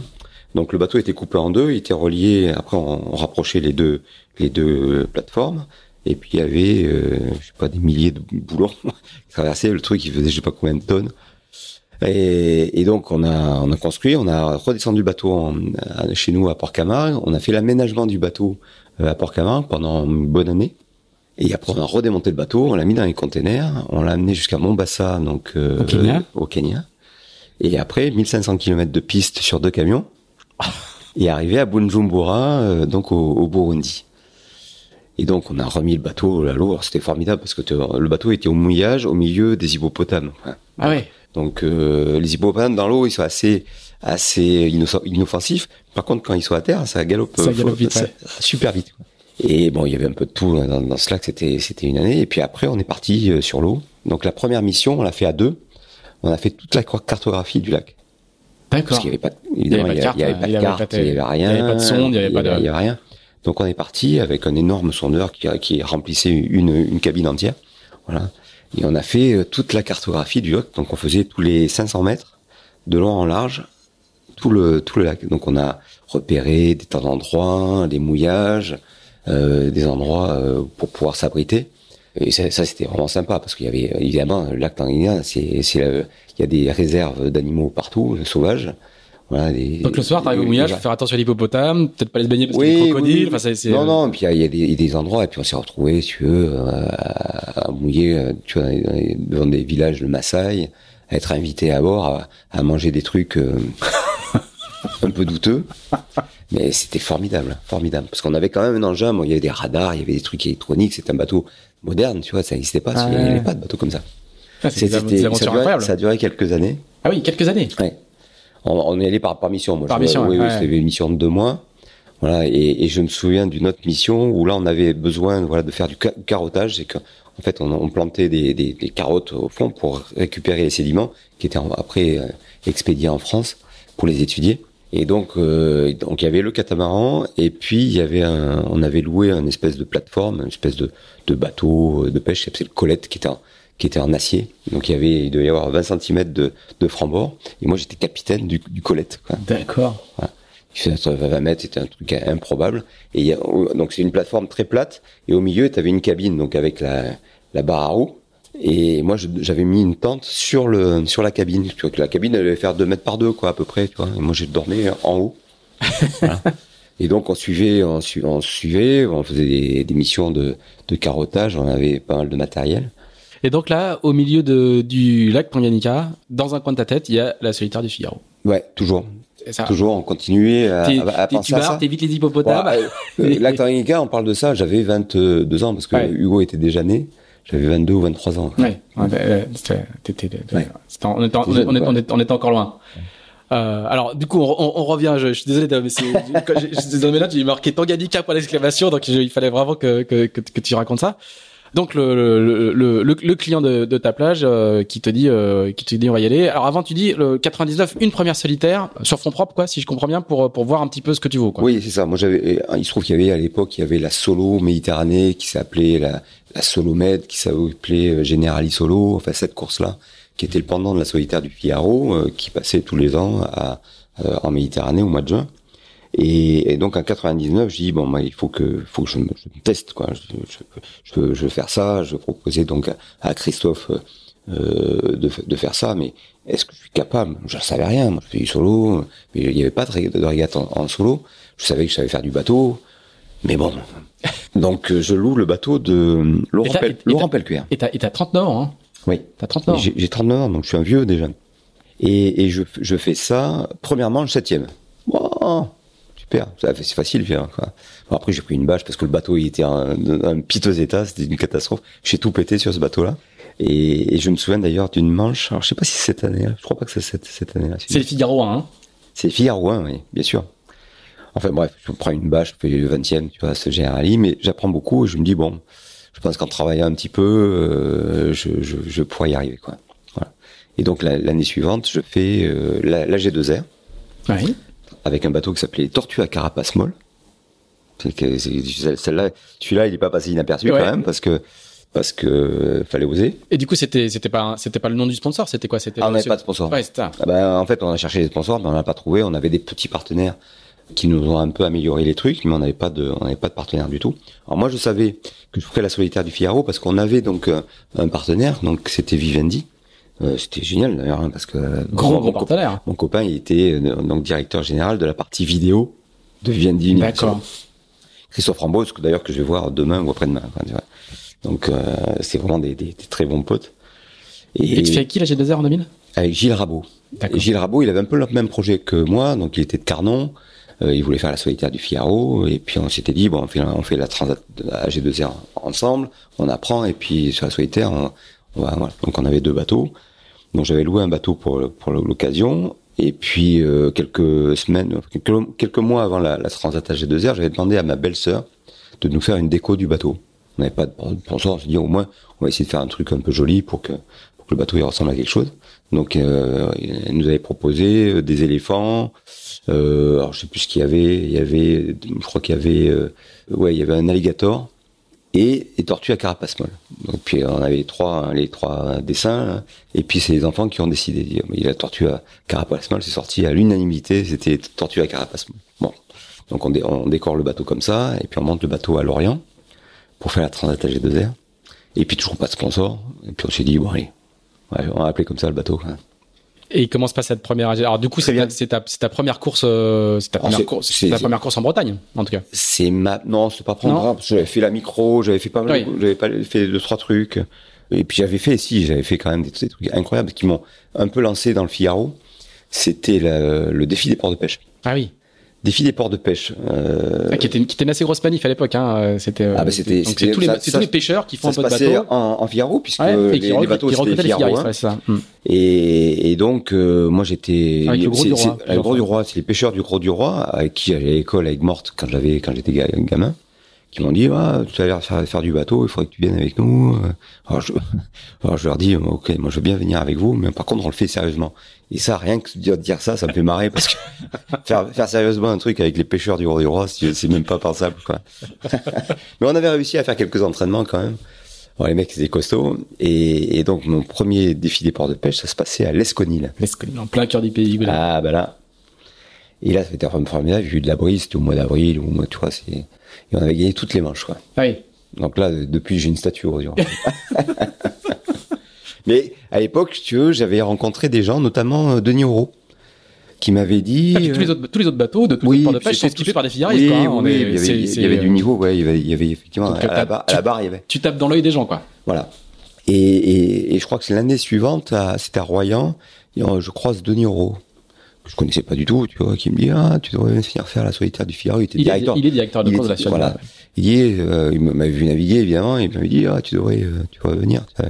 Donc le bateau était coupé en deux, il était relié. Après, on, rapprochait les deux les deux plateformes. Et puis il y avait, euh, je sais pas, des milliers de boulons [laughs] qui traversaient le truc. Il faisait je sais pas combien de tonnes. Et, donc on a on a construit, on a redescendu le bateau chez nous à Port-Camargue. On a fait l'aménagement du bateau euh, à Port-Camargue pendant une bonne année. Et après on a redémonté le bateau, on l'a mis dans les containers, on l'a amené jusqu'à Mombasa, donc euh, Au Kenya. au Kenya. Et après 1500 km de piste sur deux camions. Et arrivé à Bujumbura, euh, donc au, au Burundi. Et donc on a remis le bateau à l'eau. C'était formidable parce que le bateau était au mouillage, au milieu des hippopotames. Enfin, Ah ouais. donc euh, les hippopotames dans l'eau, ils sont assez assez inoffensifs. Par contre, quand ils sont à terre, ça galope, Ça euh, galope vite, ça- ouais. super vite. quoi. Et bon, il y avait un peu de tout dans, dans ce lac. C'était c'était une année. Et puis après, on est parti euh, sur l'eau. Donc la première mission, on l'a fait à deux. On a fait toute la cartographie du lac. Parce D'accord. qu'il n'y avait pas, évidemment, il n'y avait, il y avait pas de carte, il n'y avait rien. Il y avait pas de sonde, il y avait pas de- il y avait rien. Donc on est parti avec un énorme sondeur qui, qui remplissait une, une cabine entière. Voilà. Et on a fait euh, toute la cartographie du lac. Donc on faisait tous les 500 mètres, de long en large, tout le, tout le lac. Donc on a repéré des tas d'endroits, des mouillages, des endroits euh, pour pouvoir s'abriter. Et ça, ça, c'était vraiment sympa parce qu'il y avait évidemment le lac Tanganyika, c'est il y a des réserves d'animaux partout, euh, sauvages. Voilà, des, Donc le soir, t'arrives au mouillage, faut faire attention à l'hippopotame, peut-être pas aller se baigner parce qu'il y a des crocodiles. Enfin, c'est, c'est- non, non, puis il y y, a des- il y a des endroits, et puis on s'est retrouvés, si tu veux, euh, à, à mouiller, euh, tu vois, dans les- devant des villages de Maasai, à être invité à bord, à, à manger des trucs euh, [laughs] un peu douteux. Mais c'était formidable, formidable. Parce qu'on avait quand même un engin, bon, il y avait des radars, il y avait des trucs électroniques, c'était un bateau moderne, tu vois, ça n'existait pas, Ah il n'y avait ouais. pas de bateau comme ça. Ah, C'était- ça, ça a duré quelques années. Ah oui, quelques années. Ouais. On, on est allé par, par mission. Moi, Par je- mission, oui, ouais. oui, c'était une mission de deux mois. Voilà. Et, et je me souviens d'une autre mission où là, on avait besoin, voilà, de faire du ca- carottage. C'est que, en fait, on, on plantait des, des, des carottes au fond pour récupérer les sédiments qui étaient en- après euh, expédiés en France pour les étudier. Et donc, euh, donc il y avait le catamaran et puis il y avait un, on avait loué une espèce de plateforme, une espèce de, de bateau euh, de pêche, c'est le colette qui était en, qui était en acier. Donc il y avait, il devait y avoir 20 cm de, de franc-bord. Et moi j'étais capitaine du, du colette. D'accord. Il faisait 20 mètres, c'était un truc improbable. Et il y a, donc c'est une plateforme très plate. Et au milieu, tu avais une cabine, donc avec la, la barre à roues. Et moi, j'avais mis une tente sur le sur la cabine. Tu vois que la cabine, elle devait faire 2 mètres par deux, quoi, à peu près. Tu vois. Et moi, j'ai dormi en haut. Voilà. [laughs] Et donc, on suivait, on, su- on suivait, on faisait des, des missions de, de carottage. On avait pas mal de matériel. Et donc là, au milieu de, du lac Tanganyika, dans un coin de ta tête, il y a la solitaire du Figaro. Ouais, toujours, ça. toujours, on continuait à, à- à penser tu à ça. t'évites les hippopotames. Ouais, euh, Lac Tanganyika, on parle de ça. J'avais 22 ans parce que Ouais. Hugo était déjà né. J'avais 22 ou 23 ans. Ouais, euh, on, était, encore loin. Euh, alors, du coup, on, on- on revient. Je, je suis désolé, mais c'est, quand j'ai- j'ai- dans mes notes, j'ai marqué Tanganyika pour l'exclamation, donc je- il fallait vraiment que, que, que, que tu racontes ça. Donc le, le, le, le, le client de, de ta plage euh, qui te dit euh, qui te dit on va y aller. Alors avant tu dis le 99 une première solitaire sur fond propre quoi si je comprends bien pour pour voir un petit peu ce que tu vaux quoi. Oui, c'est ça. Moi, j'avais. Il se trouve qu'il y avait à l'époque, il y avait la solo Méditerranée qui s'appelait la, la Solo Med, qui s'appelait euh, Generali Solo. Enfin, cette course-là, qui était le pendant de la solitaire du Figaro, euh, qui passait tous les ans à, euh, en Méditerranée au mois de juin. Et, et donc en 99, je dis bon, bah, il faut que, faut que je me, je me teste quoi. Je, je, je, veux, faire ça. Je proposais donc à, Christophe euh, de, de faire ça, mais est-ce que je suis capable? Je ne savais rien. Moi, je fais du solo, mais il n'y avait pas de, de régate en, en solo. Je savais que je savais faire du bateau, mais bon. Donc euh, je loue le bateau de Laurent, Pel- Laurent Pelcuer. Et t'as et t'as 39 ans hein? Oui. T'as 39 ans. J'ai j'ai 39 ans, donc je suis un vieux déjà. Et, et je, je fais ça, premièrement, le septième. Wow, super, c'est facile. Quoi. Bon, après, j'ai pris une bâche parce que le bateau il était en un piteux état, c'était une catastrophe. J'ai tout pété sur ce bateau-là. Et, et je me souviens d'ailleurs d'une manche, alors je sais pas si c'est cette année-là, je crois pas que c'est cette, cette année-là. C'est le Figaro hein? C'est Figaro, hein, oui, bien sûr. Enfin bref, je prends une bâche, je fais le 20e, tu vois, ce généralis, mais j'apprends beaucoup et je me dis, bon, je pense qu'en travaillant un petit peu, euh, je, je, je pourrais y arriver, quoi. Voilà. Et donc la- l'année suivante, je fais euh, la, la G2R Oui. avec un bateau qui s'appelait Tortue à carapace molle. Celle-là, celui-là, il est pas passé inaperçu Ouais. quand même parce que parce que euh, fallait oser. Et du coup c'était c'était pas c'était pas le nom du sponsor c'était quoi? C'était Ah, on n'avait pas de sponsor. Ouais. Ah ben, en fait, on a cherché des sponsors, mais on n'a pas trouvé. On avait des petits partenaires qui nous ont un peu amélioré les trucs, mais on n'avait pas de, on n'avait pas de partenaire du tout. Alors moi, je savais que je ferais la solitaire du Figaro parce qu'on avait donc euh, un partenaire, donc c'était Vivendi. Euh, c'était génial d'ailleurs, hein, parce que Gros mon, gros partenaire. mon copain, il était euh, donc directeur général de la partie vidéo de Vivendi. Universal. D'accord. Christophe Rambaud, que d'ailleurs que je vais voir demain ou après-demain. vois. Donc euh, c'est vraiment des, des, des très bons potes. Et, tu fais avec qui la G2R en 2000 avec Gilles Rabot. Gilles Rabot, il avait un peu le même projet que moi, donc il était de Carnon. Euh, il voulait faire la solitaire du Figaro, et puis on s'était dit bon, on fait, on fait la transat la G2R ensemble, on apprend, et puis sur la solitaire, on, on va, voilà. Donc on avait deux bateaux. Donc j'avais loué un bateau pour pour l'occasion, et puis euh, quelques semaines, quelques, mois avant la, la transat à G2R, j'avais demandé à ma belle-sœur de nous faire une déco du bateau. On n'avait pas de sponsor, on s'est dit au moins on va essayer de faire un truc un peu joli pour que pour que le bateau il ressemble à quelque chose. Donc, euh, elle nous avait proposé euh, des éléphants. Euh, alors, je sais plus ce qu'il y avait. Il y avait, je crois qu'il y avait, euh, ouais, il y avait un alligator et des tortues à carapace molle. Donc, puis on avait les trois, hein, les trois dessins. hein. et puis c'est les enfants qui ont décidé. dire, La tortue à carapace molle, c'est sorti à l'unanimité. C'était tortue à carapace molle. Bon, donc on, dé- on décore le bateau comme ça, et puis on monte le bateau à Lorient pour faire la Transat AG2R. Et puis toujours pas de sponsor. Et puis on s'est dit bon allez, on va appeler comme ça le bateau. hein. Et comment se passe cette première Alors du coup c'est ta, première course euh, c'est ta première course ta première course en Bretagne en tout cas. C'est ma non, c'est pas prendre parce que j'avais fait la micro, j'avais fait pas mal, Oui. j'avais pas fait deux trois trucs. Et puis j'avais fait si, j'avais fait quand même des, des trucs incroyables qui m'ont un peu lancé dans le Figaro. C'était la- le défi des ports de pêche. Ah oui. Défi des ports de pêche. Euh, Ah, qui était qui était une assez grosse manif à l'époque hein euh, c'était euh, Ah, bah, c'était- tous les ça- tous les pêcheurs qui font ça un peu de bateau. en, en Figaro puisque Ouais, les, et qui les bateaux c'était Figaro. Hein. ouais. Mm. Et, et donc, euh, moi, j'étais Avec le Gros du Roi, c'est- plusieurs Le Gros fois. du Roi, c'est les pêcheurs du Gros du Roi avec qui j'allais à l'école avec Morte quand j'avais quand j'étais ga- gamin, qui m'ont dit ah, tu as l'air de faire, faire du bateau, il faudrait que tu viennes avec nous. Alors je, [laughs] alors je leur dis ok, moi je veux bien venir avec vous, mais par contre on le fait sérieusement. Et ça, rien que de dire, ça, ça me fait marrer parce que [laughs] faire, faire sérieusement un truc avec les pêcheurs du Gros du Roi, c'est même pas pensable quoi. [laughs] mais on avait réussi à faire quelques entraînements quand même. Bon, les mecs, ils étaient costauds. Et, et donc, mon premier défi des ports de pêche, ça se passait à l'Esconil. L'Esconil, en plein cœur du pays Ligouda. Ah, bah là. Et là, c'était formidable. J'ai eu de la brise, c'était au mois d'avril, ou au mois, tu vois, c'est, et on avait gagné toutes les manches, quoi. Ah oui. Donc là, depuis, j'ai une statue au jour. [laughs] Mais à l'époque, tu veux, j'avais rencontré des gens, notamment euh, Denis Auro, qui m'avait dit. Ah, puis tous, les autres, tous les autres bateaux de tous oui, les ports de pêche sont skippés par des filiaristes. Oui, quoi, oui, On est- il y avait, c'est- il y c'est, avait euh, du niveau, ouais, il y avait, il y avait effectivement Donc, à, la barre, à tu- la barre, il y avait. Tu tapes dans l'œil des gens, quoi. Voilà. Et, et, et je crois que c'est l'année suivante, c'était à Royan, et, euh, je croise Denis Auro, que je connaissais pas du tout, tu vois, qui me dit ah tu devrais venir faire la solitaire du Figaro, il était Il est, directeur. il est directeur de course de la était- voilà. Il dit, euh, il m'avait vu naviguer évidemment, et il m'avait dit ah tu devrais, euh, tu devrais venir. À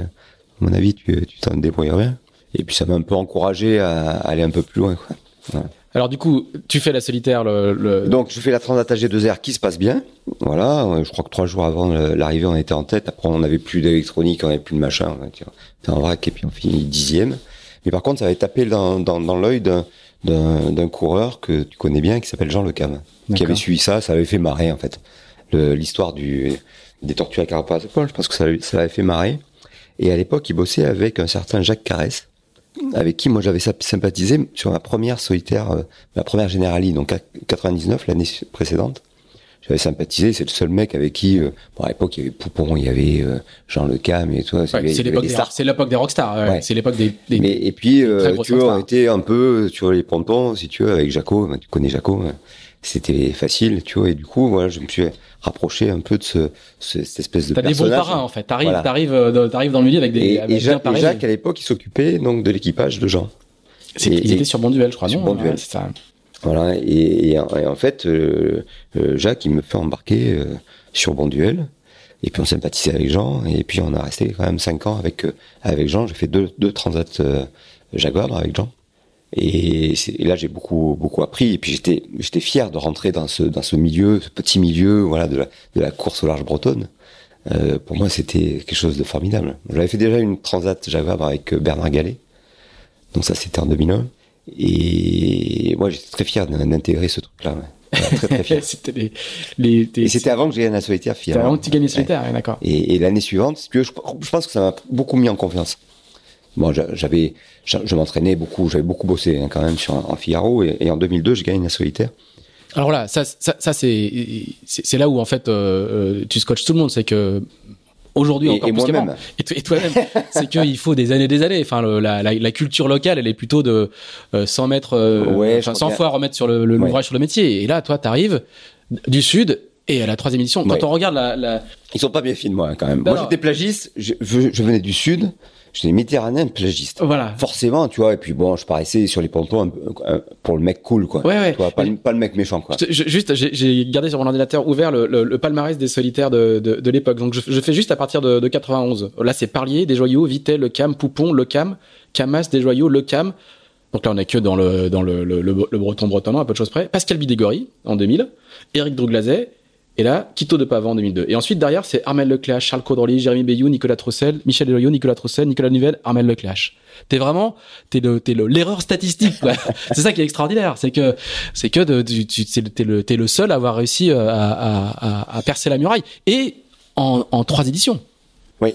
mon avis, tu tu t'en débrouillerais bien. Et puis ça m'a un peu encouragé à aller un peu plus loin. Quoi. Voilà. Alors du coup, tu fais la solitaire, le, le- Donc je fais la Transat AG2R qui se passe bien. Voilà, je crois que trois jours avant l'arrivée, on était en tête. Après, on n'avait plus d'électronique, on n'avait plus de machin. C'était en vrac et puis on finit dixième. Mais par contre, ça avait tapé dans, dans, dans l'œil d'un, d'un, coureur que tu connais bien, qui s'appelle Jean Le Cam, qui avait suivi ça. Ça avait fait marrer en fait. L'histoire du des tortues à carapace. Je pense que ça, ça avait fait marrer. Et à l'époque, il bossait avec un certain Jacques Carès, avec qui moi j'avais symp- sympathisé sur ma première solitaire, euh, ma première Generali, donc à 99, l'année précédente. J'avais sympathisé, c'est le seul mec avec qui, euh, bon, à l'époque, il y avait Poupon, il y avait euh, Jean Le Cam et tout. Il Ouais, il c'est l'époque des des, stars. c'est l'époque des rockstars. ouais. Ouais. C'est l'époque des, des- Mais, et puis, euh, tu vois, on était un peu sur les pontons, si tu veux, avec Jaco, tu connais Jaco, hein. c'était facile, tu vois, et du coup, voilà, je me suis rapproché un peu de ce, ce- cette espèce de T'as des bons parrains en fait. T'arrives, Voilà. t'arrives, dans- t'arrives dans le milieu avec des. Et, avec et Jacques, et parés. Jacques, à l'époque, il s'occupait donc de l'équipage de Jean. Et- ils et- étaient sur Bon Duel, je crois. sur non Bon Duel. Ça. Voilà, et, et en- fait, euh, euh, Jacques, il me fait embarquer euh, sur Bonduel, et puis on sympathisait avec Jean, et puis on a resté quand même cinq ans avec euh, avec Jean. J'ai fait deux, deux transats euh, Jaguar avec Jean, et, et là j'ai beaucoup beaucoup appris, et puis j'étais j'étais fier de rentrer dans ce dans ce milieu, ce petit milieu, voilà, de la, de la course au large bretonne. Euh, pour moi, c'était quelque chose de formidable. J'avais fait déjà une transat Jaguar avec Bernard Gallet, donc ça c'était en 2001. Et moi, j'étais très fier d'in- d'intégrer ce truc-là. Ouais. Très très fier. [laughs] c'était les, les, c'était avant que je gagne la solitaire c'était finalement. avant que tu gagnes les solitaires, ouais, d'accord. Et, et l'année suivante, si tu veux, je, je pense que ça m'a beaucoup mis en confiance. Bon, j'a- j'avais, j'a- je m'entraînais beaucoup, j'avais beaucoup bossé hein, quand même sur en Figaro, et, et en 2002, je gagne la solitaire. Alors là, ça, ça, ça c'est, c'est c'est là où en fait euh, euh, tu scotches tout le monde, c'est que aujourd'hui encore et plus qu'avant, et, toi- et toi-même, [laughs] c'est qu'il faut des années, des années. Enfin, le- la, la, la culture locale, elle est plutôt de euh, 100 mètres, euh, Ouais, je enfin, crois 100 qu'il y a- fois remettre sur le Ouais. l'ouvrage sur le métier. Et là, toi, t'arrives du sud et à la troisième édition. Quand Ouais. on regarde la, la Ils sont pas bien finis moi hein, quand même. Moi, non. j'étais plagiste, je, je, je venais du sud, j'étais méditerranéen plagiste. voilà, Forcément, tu vois, et puis bon, je paraissais sur les pontons un- pour le mec cool, quoi. Ouais, ouais. Tu vois, pas, le- pas le mec méchant, quoi. Je- je- juste, j'ai- gardé sur mon ordinateur ouvert le, le, le palmarès des solitaires de, de, de l'époque. Donc, je, je fais juste à partir de, de 91. Là, c'est Parlier, Desjoyaux, Vitel, Le Cam, Poupon, Le Cam, Camas, Desjoyaux, Le Cam. Donc là, on est que dans le dans le, le, le, le breton bretonnant, à peu de choses près. Pascal Bidégory en 2000, Éric Drouglazet, et là, Quito de Pavan en 2002. Et ensuite, derrière, c'est Armel Lecléache, Charles Caudrely, Jérémy Bayou, Nicolas Troussel, Michel Desjoyaux, Nicolas Troussel, Nicolas Nivelle, Armel Lecléache. T'es vraiment, t'es le, t'es le, l'erreur statistique, quoi. [laughs] c'est ça qui est extraordinaire. C'est que, c'est que de, tu, tu- c'est le- t'es le, t'es le seul à avoir réussi euh, à, à, à, à percer la muraille. Et en, en trois éditions. Oui.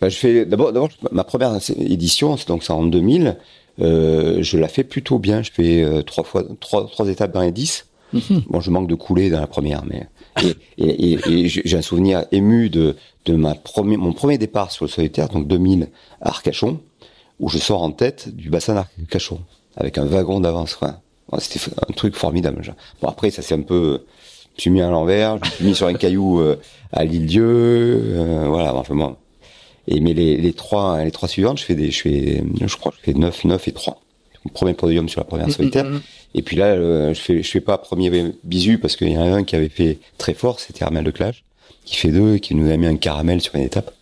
Bah, je fais d'abord, d'abord ma première édition, c'est donc c'est en 2000. Euh, je la fais plutôt bien. Je fais euh, trois fois trois, trois étapes dans les 10. Mhm. Bon, je manque de couler dans la première, mais et, et, et, et j'ai un souvenir ému de de ma premier, mon premier départ sur le solitaire, donc 2000 à Arcachon, où je sors en tête du bassin d'Arcachon avec un wagon d'avance. Ouais, C'était un truc formidable. genre. Bon après, ça c'est un peu, je suis mis à l'envers, je suis mis sur un caillou euh, à l'île Dieu, euh, voilà. Enfin bon. Et mais les, les trois les trois suivantes, je fais des, je fais, je crois, je fais 9, 9 et 3. Mon premier podium sur la première solitaire. Mhm. Et puis là, euh, je fais, je fais pas premier bisu parce qu'il y en a un qui avait fait très fort, c'était Armel Leclage, qui fait deux et qui nous a mis un caramel sur une étape.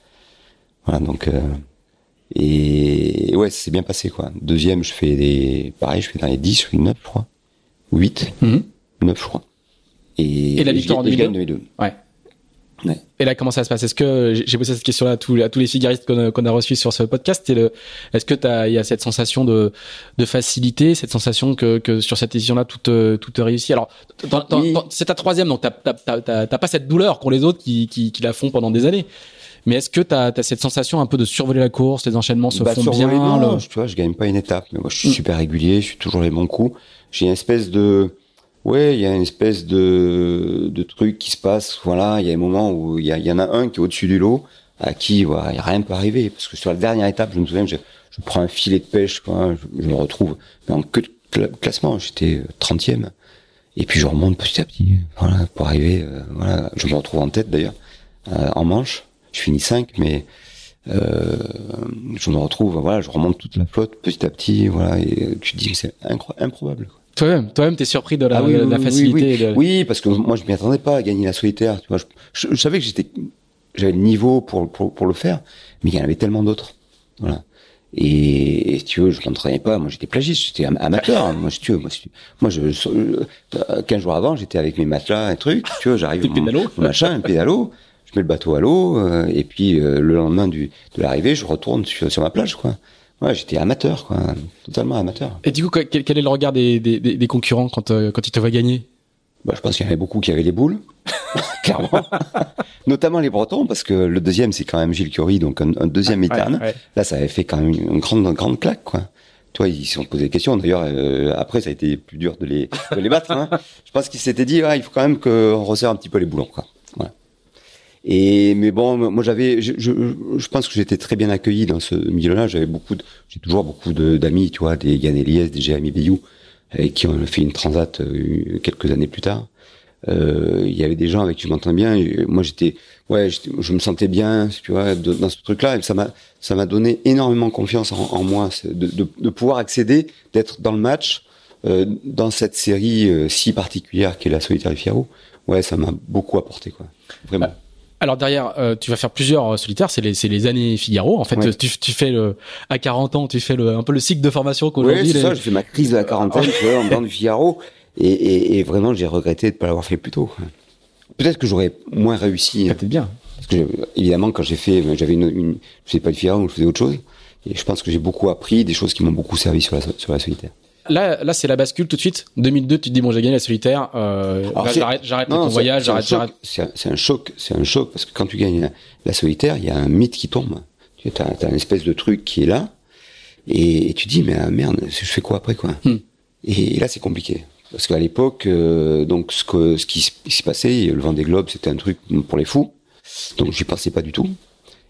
Voilà, donc, euh, et ouais, c'est bien passé, quoi. Deuxième, je fais des, pareil, je fais dans les 10, je fais 9, je crois. 8, Mhm. 9, je crois. Et, Et la victoire en gagne- je gagne 2002? 2002. Ouais. Ouais. Et là, comment ça se passe? Est-ce que j'ai posé cette question-là à tous, à tous les figaristes qu'on a, a reçus sur ce podcast Est-ce que il y a cette sensation de, de facilité, cette sensation que, que sur cette édition-là tout tout te réussit? Alors, Oui. c'est ta troisième, donc t'as, pas cette douleur qu'ont les autres qui, qui, qui la font pendant des années. Mais est-ce que t'as, as cette sensation un peu de survoler la course, les enchaînements se Bah, font bien non, le- je- tu vois, je gagne pas une étape, mais moi je suis Mm. super régulier, je suis toujours les bons coups. J'ai une espèce de Ouais, il y a une espèce de, de truc qui se passe. Voilà, il y a un moment où il y, y en a un qui est au-dessus du lot, à qui voilà, rien peut arriver. Parce que sur la dernière étape, je me souviens, je, prends un filet de pêche, quoi, je, me retrouve mais en queue de classement, j'étais 30e. Et puis je remonte petit à petit, voilà, pour arriver, euh, voilà, je me retrouve en tête d'ailleurs, euh, en manche. Je finis 5, mais euh, je me retrouve, voilà, je remonte toute la flotte petit à petit, voilà, et tu te dis que c'est improbable. Toi-même, toi-même, t'es surpris de la, Ah oui, de la facilité. Oui, de- Oui, parce que moi, je m'y attendais pas à gagner la solitaire. Tu vois, je, je- je savais que j'étais, j'avais le niveau pour, pour, pour le faire, mais il y en avait tellement d'autres. Voilà. Et, tu veux, je m'entraînais pas. Moi, j'étais plagiste, j'étais am- amateur. moi, tu veux, moi, moi, je, euh, 15 jours avant, j'étais avec mes matelas, un truc. Tu vois, j'arrive, mon- pédalos. mon machin, un pédalo. Je mets le bateau à l'eau, euh, et puis euh, le lendemain du, de l'arrivée, je retourne sur, sur ma plage, quoi. Ouais, j'étais amateur, quoi, totalement amateur. Et du coup, quel, quel est le regard des, des, des- concurrents quand, euh, quand ils te voient gagner? Bah, je pense qu'il y en avait beaucoup qui avaient les boules, [laughs] clairement. Notamment les Bretons, parce que le deuxième, c'est quand même Gilles Curie, donc un, un deuxième. Ouais, ouais. Là, ça avait fait quand même une, une grande, une grande claque, quoi. Toi, ils se sont posé des questions. D'ailleurs, euh, après, ça a été plus dur de les, de les battre. Hein. [laughs] Je pense qu'ils s'étaient dit, ah, il faut quand même qu'on resserre un petit peu les boulons, quoi. Voilà. Et mais bon, moi j'avais, je, je, je pense que j'étais très bien accueilli dans ce milieu-là. J'avais beaucoup, j'ai toujours beaucoup d'amis, tu vois, des Yann Eliès, des Jérémy Bayou, avec qui on a fait une transat euh, quelques années plus tard. Euh, Il y avait des gens avec qui je m'entends bien. Moi, j'étais, ouais, je me sentais bien, tu vois, dans ce truc-là. Et ça m'a, ça m'a donné énormément confiance en, moi, de, de, de pouvoir accéder, d'être dans le match, euh, dans cette série euh, si particulière qu'est la Solitaire du Figaro. Ouais, ça m'a beaucoup apporté, quoi. Vraiment. Alors derrière, euh, tu vas faire plusieurs euh, solitaires, c'est les, années Figaro. En fait, Ouais. tu, tu fais le, à 40 ans, tu fais le, un peu le cycle de formation Oui, qu'aujourd'hui. c'est les- ça, j'ai fait ma crise de la quarantaine, tu vois, en bande du Figaro. Et, et, et vraiment, j'ai regretté de ne pas l'avoir fait plus tôt. Peut-être que j'aurais moins réussi. Ah. Peut-être bien. Parce que, j'ai- évidemment, quand j'ai fait, j'avais une, une, je faisais pas du Figaro, je faisais autre chose. Et je pense que j'ai beaucoup appris, des choses qui m'ont beaucoup servi sur la, sur la solitaire. Là, là, c'est la bascule tout de suite. 2002, tu te dis bon, j'ai gagné la solitaire. Euh, j'arrête, j'arrête mon voyage, c'est un j'arrête, choc, j'arrête. C'est un, choc, c'est un choc, parce que quand tu gagnes la, la solitaire, il y a un mythe qui tombe. Tu as, as une espèce de truc qui est là, et, et tu dis, mais ah, merde, je fais quoi après, quoi? Hmm. et, là, c'est compliqué. Parce qu'à l'époque, euh, donc ce, que, ce qui s'est passé, le Vendée Globe, c'était un truc pour les fous. Donc j'y pensais pas du tout.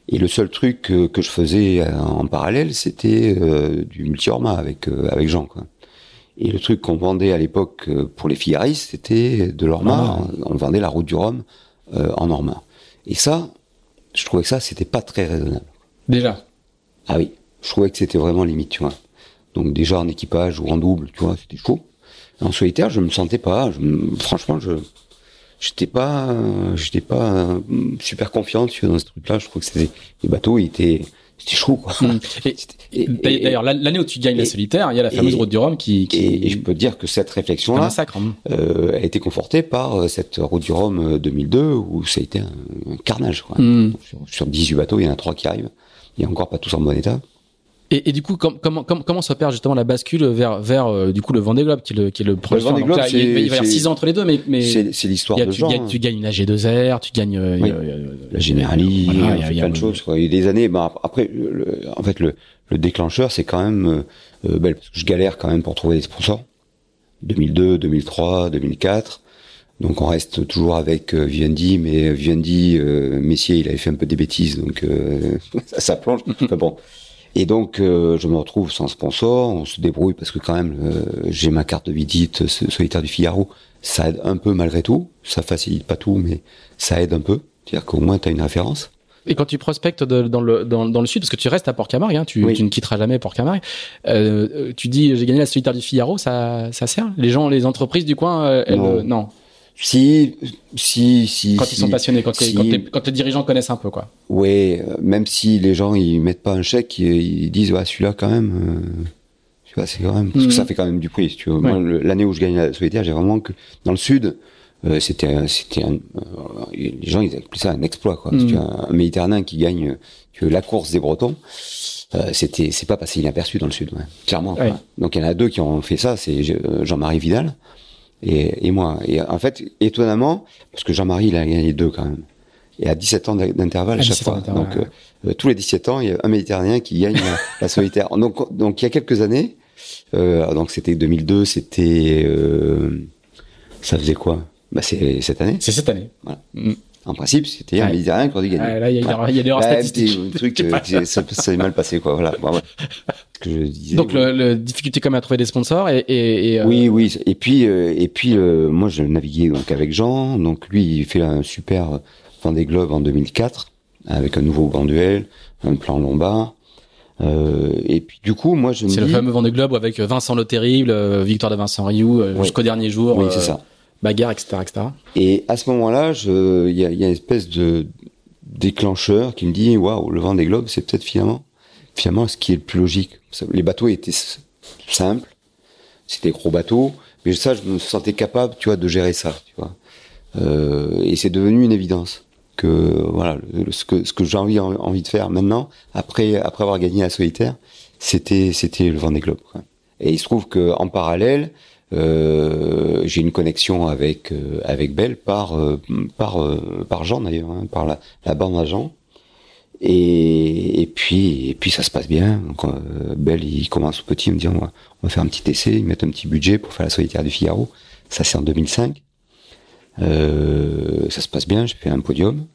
Et le seul truc que, que je faisais euh, en parallèle, c'était euh, du multi-orma avec euh, avec Jean. Quoi. Et le truc qu'on vendait à l'époque euh, pour les figaristes, c'était de l'orma. On, on vendait la route du Rhum euh, en orma. Et ça, je trouvais que ça, c'était pas très raisonnable. Déjà. Ah oui, je trouvais que c'était vraiment limite, tu vois. Donc déjà en équipage ou en double, tu vois, c'était chaud. En solitaire, je me sentais pas. Je, franchement, je j'étais pas, j'étais pas euh, super confiant tu vois, dans ce truc-là. Je trouve que c'était les bateaux, ils étaient, c'était chaud, quoi. [laughs] Mm. Et- D'ailleurs, l'année où tu gagnes la solitaire, il y a la fameuse et- route du Rhum qui, qui Et, et je peux te dire que cette réflexion-là massacre. hein. euh, a été confortée par euh, cette route du Rhum euh, 2002 où ça a été un, un carnage. Quoi. Mm. Sur, sur 18 bateaux, il y en a trois qui arrivent. Il y a encore pas tous en bon état. Et, et du coup, com- comment, comment, comment s'opère justement la bascule vers, vers euh, du coup le Vendée Globe qui est le, qui est le prochain Vendée Globe, là, il, va- il va y avoir c'est- 6 ans entre les deux, mais, mais C'est l'histoire de tu, gens. gagnes, tu gagnes une AG2R, tu gagnes euh, Oui. euh, la Voilà, on il y a- y plein de choses. Quoi. Il y a des années, bah, après, le- en fait, le, le déclencheur, c'est quand même, euh, euh, ben, parce que je galère quand même pour trouver des sponsors. 2002, 2003, 2004. Donc on reste toujours avec euh, Vivendi, mais Vivendi, euh, Messier, il avait fait un peu des bêtises, donc euh, ça, ça plonge. Enfin bon. Et donc euh, je me retrouve sans sponsor, on se débrouille parce que quand même euh, j'ai ma carte de visite ce- solitaire du Figaro, ça aide un peu malgré tout, ça facilite pas tout, mais ça aide un peu. C'est-à-dire qu'au moins tu as une référence. Et quand tu prospectes de- dans, le, dans, dans le sud, parce que tu restes à Port-Camargue, hein, tu, Oui. tu ne quitteras jamais Port-Camargue, euh, euh, tu dis j'ai gagné la solitaire du Figaro, ça, ça sert? Les gens, les entreprises du coin, euh, elles, Non. euh, non. Si, si, si. Quand si, ils sont passionnés, quand, les- si. quand, les, quand les dirigeants connaissent un peu, quoi. Ouais, euh, même si les gens ils mettent pas un chèque, ils, ils disent ouais celui-là quand même. euh, tu vois, c'est quand même parce Mhm. que ça fait quand même du prix. si Tu vois, Ouais. l'année où je gagne la solitaire, j'ai vraiment que dans le sud, euh, c'était c'était euh, les gens ils appelaient ça un exploit quoi. Mhm. Si tu as un, Méditerranéen qui gagne tu vois, la course des Bretons. Euh, c'était c'est pas passé inaperçu dans le sud ouais, clairement. Ouais. donc il y en a deux qui ont fait ça c'est euh, Jean-Marie Vidal et, et moi et en fait étonnamment parce que Jean-Marie il a gagné deux quand même et à 17 ans d'intervalle à À chaque 17 ans fois donc ouais. euh, euh, tous les 17 ans il y a un Méditerranéen qui gagne la, la solitaire [laughs] donc donc il y a quelques années euh, donc c'était 2002 c'était euh, Ça faisait quoi? Bah c'est cette année. C'est cette année. Voilà. Mm. En principe, c'était un Méditerranéen qui aurait dû gagner. là, il y, a, y a des erreurs statistiques. Un truc, [laughs] ça, ça s'est mal passé, quoi. Voilà. Bon, que je disais, Donc, le, le, difficulté quand même à trouver des sponsors et, et, et euh, oui, oui. Et puis, euh, et puis, euh, moi, je naviguais donc avec Jean. Donc, lui, il fait un super Vendée Globe en 2004 avec un nouveau banduel, un plan lombard. Euh, et puis du coup, moi je C'est le fameux Vendée Globe avec Vincent Le Terrible, victoire de Vincent Rioux jusqu'au dernier jour. Oui, c'est ça bagarre, etc., etc. Et à ce moment-là, il y a, y a, une espèce de déclencheur qui me dit waouh, le vent des globes, c'est peut-être finalement, finalement ce qui est le plus logique. Les bateaux étaient simples, c'était gros bateaux, mais ça, je me sentais capable, tu vois, de gérer ça, tu vois. Euh, et c'est devenu une évidence que voilà, ce que ce que j'ai envie envie de faire maintenant, après après avoir gagné la solitaire, c'était c'était le vent des globes. Quoi. Et il se trouve que en parallèle, euh, j'ai une connexion avec euh, avec Belle par euh, par par Jean d'ailleurs, hein, par la, la bande à Jean. Et, et puis et puis ça se passe bien. Belle il commence petit, il me dit on va, on va faire un petit essai, ils mettent un petit budget pour faire la solitaire du Figaro. Ça c'est en 2005. ça se passe bien, je fais un podium.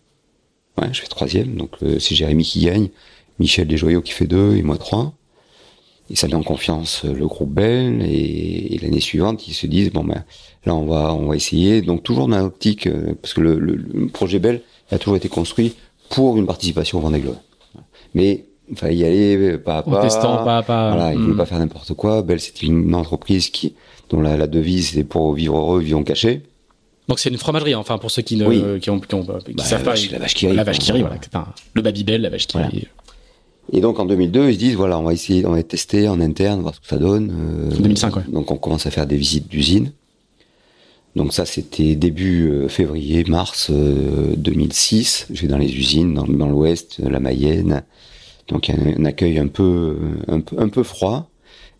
Je fais troisième. Donc c'est Jérémy qui gagne, Michel Desjoyaux qui fait deux et moi trois. Et ça met en confiance euh, le groupe Bell et, l'année suivante ils se disent bon ben là on va on va essayer donc toujours dans l'optique euh, parce que le, le, projet Bell a toujours été construit pour une participation au Vendée Globe. Mais il fallait y aller euh, pas à pas. En testant pas à pas. Voilà, ils ne voulaient pas faire n'importe quoi. Bell c'était une entreprise qui dont la, la devise c'est pour vivre heureux, vivons cachés. Donc c'est une fromagerie, enfin pour ceux qui ne qui ont, qui, ont, qui bah, savent pas. La vache qui rit. La vache qui rit, voilà. Le Babybel, la vache qui rit. Et donc en 2002, ils se disent voilà, on va essayer, on va tester en interne, voir ce que ça donne. Euh, 2005, ouais. Donc on commence à faire des visites d'usine. Donc ça, c'était début euh, février, mars 2006. Euh, je vais dans les usines, dans, dans l'Ouest, la Mayenne. Donc il y a un, accueil un peu, un peu, un peu froid.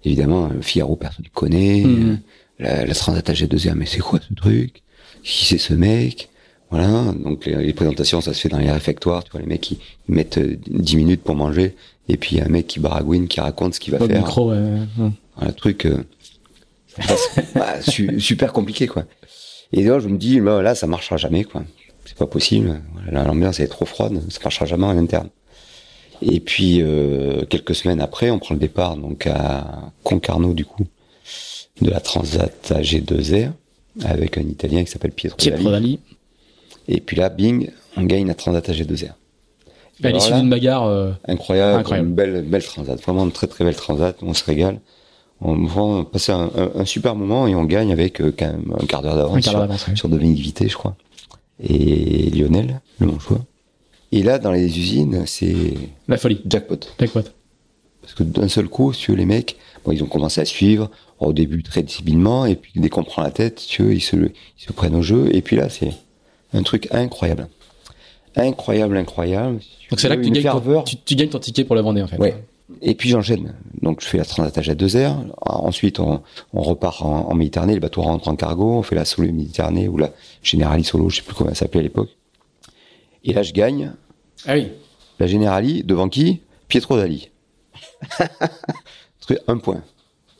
Évidemment, Figaro, personne ne connaît. Mmh. La, la Transat AG2R, mais c'est quoi ce truc? Qui c'est ce mec? Voilà, donc les, présentations, ça se fait dans les réfectoires, tu vois, les mecs qui mettent 10 euh, minutes pour manger, et puis il y a un mec qui baragouine, qui raconte ce qu'il va faire. Micro, ouais. Un truc euh, [laughs] bah, super compliqué, quoi. Et là, je me dis, bah, là, ça marchera jamais, quoi. C'est pas possible. L'ambiance est trop froide, ça marchera jamais en interne. Et puis euh, quelques semaines après, on prend le départ donc à Concarneau du coup de la Transat AG2R avec un Italien qui s'appelle Pietro, Pietro Dali. Et puis là, bing, on gagne la Transat AG2R. À l'issue d'une bagarre euh, incroyable, incroyable, une belle, belle Transat, vraiment une très très belle Transat. On se régale. On va passer un, un, super moment et on gagne avec euh, quand même un quart d'heure d'avance sur, sur Dominique Vité, je crois, et Lionel, le Manchois. Et là, dans les usines, c'est la folie, jackpot. Jackpot. Parce que d'un seul coup, si tu veux, les mecs, bon, ils ont commencé à suivre au début très timidement, et puis dès qu'on prend la tête, tu veux, ils se, ils se prennent au jeu, et puis là, c'est un truc incroyable. Incroyable, incroyable. Donc c'est là que tu gagnes, ton, tu, gagnes ton ticket pour la Vendée en fait. Ouais. Et puis j'enchaîne. Donc je fais la transatage à deux heures. Ensuite on, on repart en, Méditerranée. Le bateau rentre en cargo. On fait la solo Méditerranée ou la Generali solo. Je sais plus comment ça s'appelait à l'époque. Et là je gagne. Ah oui. La Generali devant qui? Pietro Dali. [laughs] un point.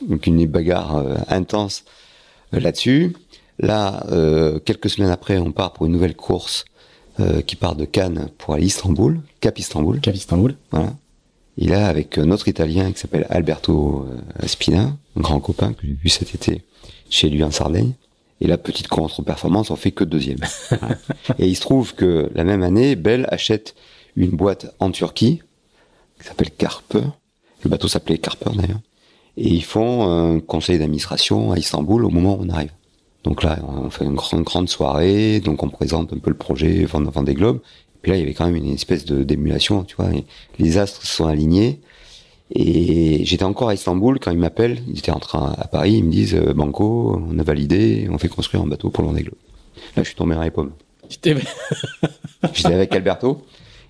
Donc une bagarre euh, intense euh, là-dessus. Là, euh, quelques semaines après, on part pour une nouvelle course euh, qui part de Cannes pour aller à Istanbul, Cap Istanbul. Cap Istanbul. Voilà. Et là, avec notre Italien qui s'appelle Alberto euh, Spina, un grand copain que j'ai vu cet été chez lui en Sardaigne. Et la petite contre-performance, on fait que deuxième. [laughs] Et il se trouve que la même année, Bell achète une boîte en Turquie qui s'appelle Carper. Le bateau s'appelait Carper d'ailleurs. Et ils font un conseil d'administration à Istanbul au moment où on arrive. Donc là, on fait une grande, grande soirée, donc on présente un peu le projet des globes. Puis là, il y avait quand même une espèce de d'émulation, tu vois. les astres se sont alignés. Et j'étais encore à Istanbul quand ils m'appellent. Ils étaient en train à Paris. Ils me disent euh, Banco, on a validé, on fait construire un bateau pour le Vendée Globe. Là, je suis tombé dans les pommes. [laughs] [laughs] J'étais avec Alberto.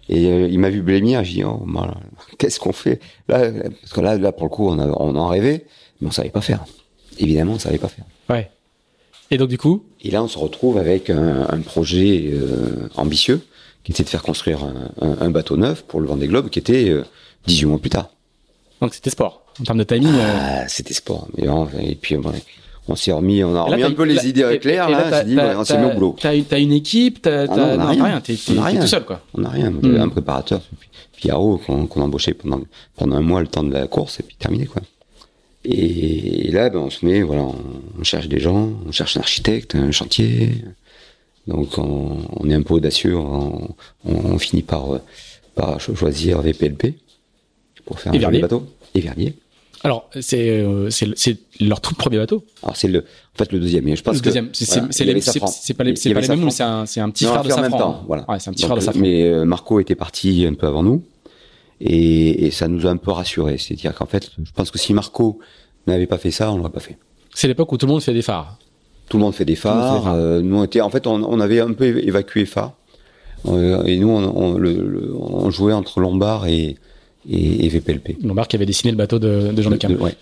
Et euh, il m'a vu blêmir, j'ai dit, oh, qu'est-ce qu'on fait? Là, parce que là, là, pour le coup, on, a, on en rêvait, mais on savait pas faire. Évidemment, on savait pas faire. Ouais. Et donc du coup Et là, on se retrouve avec un, un projet euh, ambitieux, qui était de faire construire un, un, bateau neuf pour le Vendée Globe, qui était euh, 18 mois plus tard. Donc c'était sport. En termes de timing. Euh, ah, c'était sport. Mais et puis on s'est remis, on a là, remis un peu là- les idées claires, là, là, on dit, on s'est mis au boulot. T'as, t'as une équipe, t'as, Ah non, on a non, rien. rien, t'es, On tout seul, quoi. On n'a rien. Hmm. un préparateur, Pierrot, qu'on qu'on embauchait pendant, pendant un mois le temps de la course, et puis terminé, quoi. Et, là, ben, on se met, voilà, on, on cherche des gens, on cherche un architecte, un chantier. Donc, on, on est un peu audacieux, on, on, finit par, par cho- choisir VPLP pour faire Et un bateau. Et Vernier. Alors, c'est, euh, leur tout premier bateau. Alors, c'est le, en fait, le deuxième. Et je pense le deuxième. C'est, voilà, Safran. pas les, c'est pas les mêmes, Safran. mais c'est un, un petit Non, frère de fait en Safran. même temps, voilà. Ouais, c'est un petit Donc, frère de euh, Safran. Mais euh, Marco était parti un peu avant nous et, et ça nous a un peu rassurés. C'est-à-dire qu'en fait, je pense que si Marco n'avait pas fait ça, on l'aurait pas fait. C'est l'époque où tout le monde fait des phares. Tout le monde fait des fait phares. euh, nous, on était, en fait, on, on avait un peu évacué phare. Euh, et nous, on, on, le- le- on jouait entre Lombard et, et, et VPLP. Lombard qui avait dessiné le bateau de, de Jean Le. De- ouais.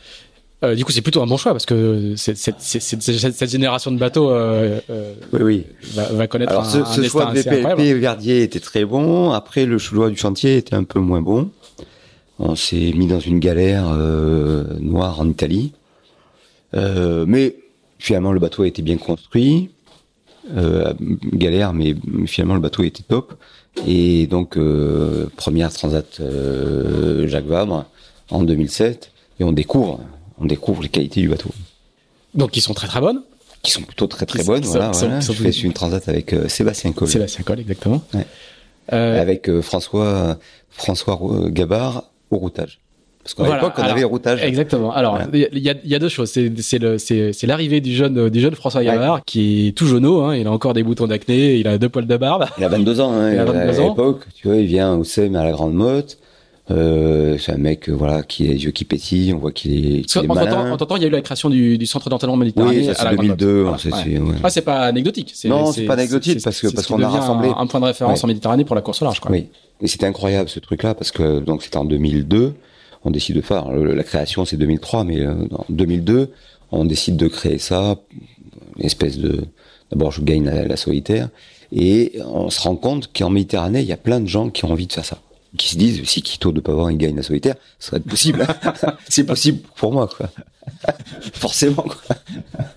Euh, du coup, c'est plutôt un bon choix parce que cette, génération de bateaux euh, euh, Oui, oui. va, va connaître Alors, un, ce, un ce choix de VPLP. Verdier était très bon. Après, le choix du chantier était un peu moins bon. On s'est mis dans une galère noire en Italie. Mais finalement, le bateau a été bien construit. Galère, mais finalement, le bateau était top. Et donc, première transat Jacques Vabre en 2007. Et on découvre, on découvre les qualités du bateau Donc, ils sont très très bonnes. qui sont plutôt très très Qui bonnes. sont- Voilà, qui sont- voilà. qui sont Je fais une transat avec euh, Sébastien Collet. Sébastien Coll, exactement. Ouais. Euh, avec euh, François François Gabard au routage. Parce qu'à Voilà, l'époque, on alors, avait routage. Exactement. Alors, il y, a, il y a deux choses. C'est, l'arrivée du jeune, du jeune François Ouais. Gavard qui est tout jauneau. Hein, il a encore des boutons d'acné. Il a deux poils de barbe. Il a 22 ans, hein, Il a 22 à ans. l'époque. Tu vois, il vient au SEM à la Grande Motte. Euh, c'est un mec, euh, voilà, qui a les yeux qui pétillent. On voit qu'il est, qu'il est temps, malin. en temps, il y a eu la création du, du centre d'entraînement méditerranéen Oui, c'est la Grande Motte. 2002. Voilà, c'est- ouais. ouais. Ah, c'est pas anecdotique. Non, c'est pas anecdotique, parce que- parce qu'on a rassemblé. un, un point de référence Ouais. en Méditerranée pour la course au large. Quoi. Oui. Et c'était incroyable ce truc-là parce que donc c'était en 2002. On décide de faire le- la création, c'est 2003, mais euh, en 2002, on décide de créer ça, une espèce de. D'abord, je gagne la, la solitaire et on se rend compte qu'en Méditerranée, il y a plein de gens qui ont envie de faire ça, qui se disent si Quito de Pavon il gagne la solitaire, ce serait possible. [laughs] c'est possible pour moi, quoi. [laughs] Forcément, quoi.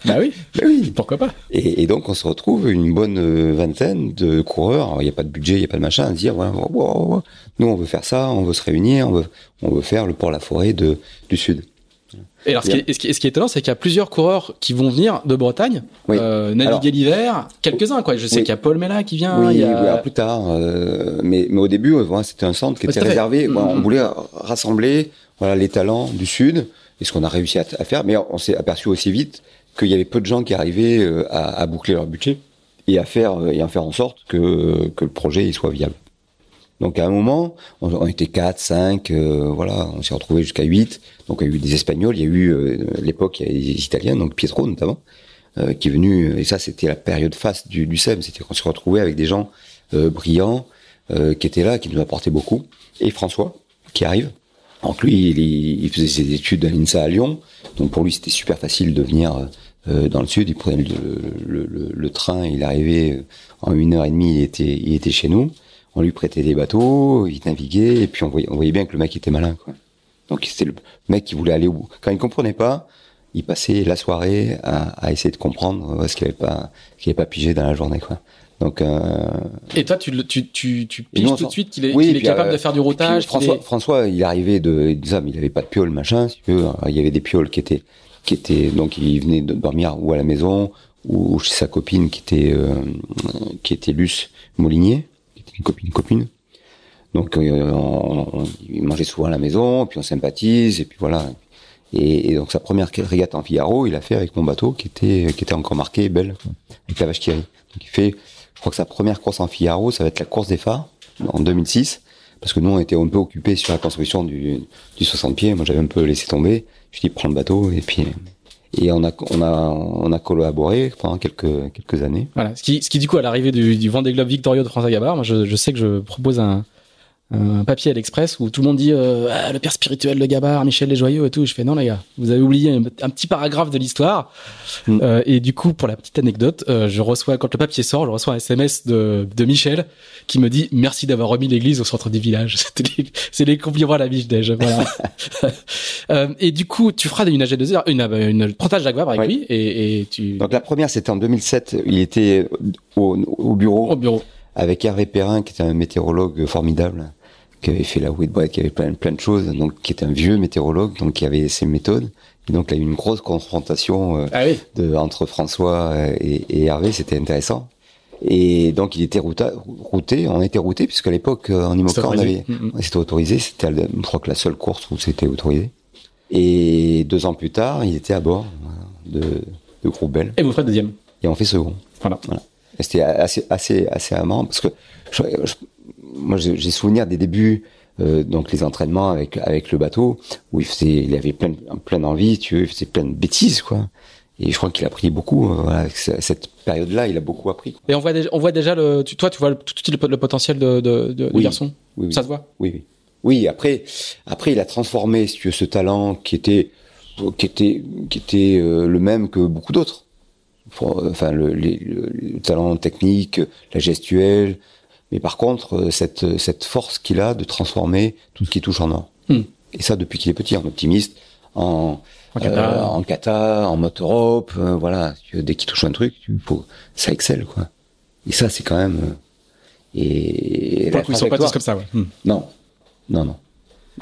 Bah oui. Mais oui. Pourquoi pas Et, et donc on se retrouve une bonne euh, vingtaine de coureurs. Alors, Il n'y a pas de budget, il n'y a pas de machin à se dire voilà, wow, wow, wow. nous on veut faire ça, on veut se réunir, on veut, on veut faire le port la forêt de, du sud. Et alors, ce qui, est, ce qui est- ce qui est étonnant, c'est qu'il y a plusieurs coureurs qui vont venir de Bretagne, Oui. euh, naviguer l'hiver, quelques-uns, quoi. Je sais Oui. qu'il y a Paul Mella qui vient, oui, il y a... oui, alors, plus tard. euh, mais, mais au début, euh, voilà, c'était un centre qui était réservé. Voilà, Mhm. on voulait rassembler voilà les talents du sud et ce qu'on a réussi à, à faire. Mais on s'est aperçu aussi vite qu'il y avait peu de gens qui arrivaient euh, à, à boucler leur budget et à faire et à faire en sorte que que le projet il soit viable. Donc à un moment, on, on était 4, 5, euh, voilà, on s'est retrouvé jusqu'à 8. Donc il y a eu des Espagnols, il y a eu euh, l'époque il y a des Italiens, donc Pietro notamment, euh, qui est venu. Et ça c'était la période face du, du SEM, c'était qu'on s'est retrouvé avec des gens euh, brillants euh, qui étaient là, qui nous apportaient beaucoup. Et François qui arrive. Donc lui, il, il faisait ses études à l'INSA à Lyon, donc pour lui c'était super facile de venir euh, dans le sud. Il prenait le, le, le, le train, il arrivait en une heure et demie, il était, il était chez nous on lui prêtait des bateaux, il naviguait, et puis on voyait, on voyait bien que le mec était malin, quoi. Donc c'était le mec qui voulait aller au bout. Quand il comprenait pas, il passait la soirée à, à essayer de comprendre euh, ce qu'il avait pas, qu'il avait pas pigé dans la journée, quoi. Donc euh, Et toi, tu, tu, tu, tu piges tout de suite qu'il est, Oui, est puis, capable euh, de faire du et puis, routage. qu'il François, est- François, il arrivait de, il disait, mais il avait pas de piole, machin, si tu veux. Alors, Il y avait des pioles qui étaient, qui étaient, donc il venait de dormir ou à la maison ou chez sa copine qui était, euh, qui était Luce Molinier, qui était une copine copine. Donc euh, on, il mangeait souvent à la maison, puis on sympathise, et puis voilà. Et, et donc sa première régate en Figaro, il a fait avec mon bateau qui était qui était encore marqué belle avec la vache qui rit. Donc il fait, je crois que sa première course en Figaro, ça va être la course des phares en 2006, parce que nous on était un peu occupés sur la construction du, du 60 pieds. Moi j'avais un peu laissé tomber. Je dis prends le bateau et puis et on a on a on a collaboré pendant quelques quelques années. Voilà. Ce qui, ce qui, du coup, à l'arrivée du, du Vendée Globe victorieux de François Gabard, moi, je, je sais que je propose un, un papier à l'Express où tout le monde dit euh, ah, le père spirituel de Gabard, Michel les Joyeux et tout. Je fais non les gars, vous avez oublié un, un petit paragraphe de l'histoire. Mm. Euh, et du coup, pour la petite anecdote, euh, je reçois quand le papier sort, je reçois un SMS de, de Michel qui me dit merci d'avoir remis l'église au centre du village. [laughs] C'est les compliments à la biche déjà. Voilà. [laughs] Euh, et du coup, tu feras une AG2R, une, euh, une apprentissage Jaguar avec Ouais. lui et, et tu Donc la première, c'était en 2007. Il était au, au bureau au bureau. Avec Hervé Perrin, qui était un météorologue formidable, qui avait fait la Boy, qui avait plein, plein de choses, donc qui était un vieux météorologue, donc qui avait ses méthodes. Et donc il y a eu une grosse confrontation euh, Ah oui. de, entre François euh, et, et Hervé, c'était intéressant. Et donc il était routa- routé, on était routé, puisqu'à l'époque euh, en Imoca, on avait, Mm, mm. c'était autorisé, c'était je crois que la seule course où c'était autorisé. Et deux ans plus tard, il était à bord voilà, de, de Groupe Bell, Et vous ferez deuxième. et on fait second. Voilà. Et C'était assez, assez, assez marrant parce que je- je- moi, j'ai souvenir des débuts, euh, donc les entraînements avec avec le bateau où il faisait, il avait plein, plein d'envie, tu veux, il faisait plein de bêtises, quoi. Et je crois qu'il a appris beaucoup. euh, voilà, avec cette période-là, il a beaucoup appris. quoi. Et on voit déjà, on voit déjà le, tu, toi, tu vois le- tout de suite le, le potentiel de, de, de, du Oui. garçon? Oui, oui. Ça se voit? Oui, oui. Oui, après, après, il a transformé, si tu veux, ce talent qui était, qui était, qui était euh, le même que beaucoup d'autres. Euh, Enfin, le, les- le, le talent technique, la gestuelle. Mais par contre, euh, cette, cette force qu'il a de transformer tout ce qui touche en or. Hmm. Et ça, depuis qu'il est petit, en optimiste, en, En kata. euh, en kata, en Europe, euh, voilà. Dès qu'il touche un truc, tu, faut, ça excelle, quoi. Et ça, c'est quand même. euh, et Pour la coup, ils sont pas tous comme ça, ouais. Hmm. non, non, non.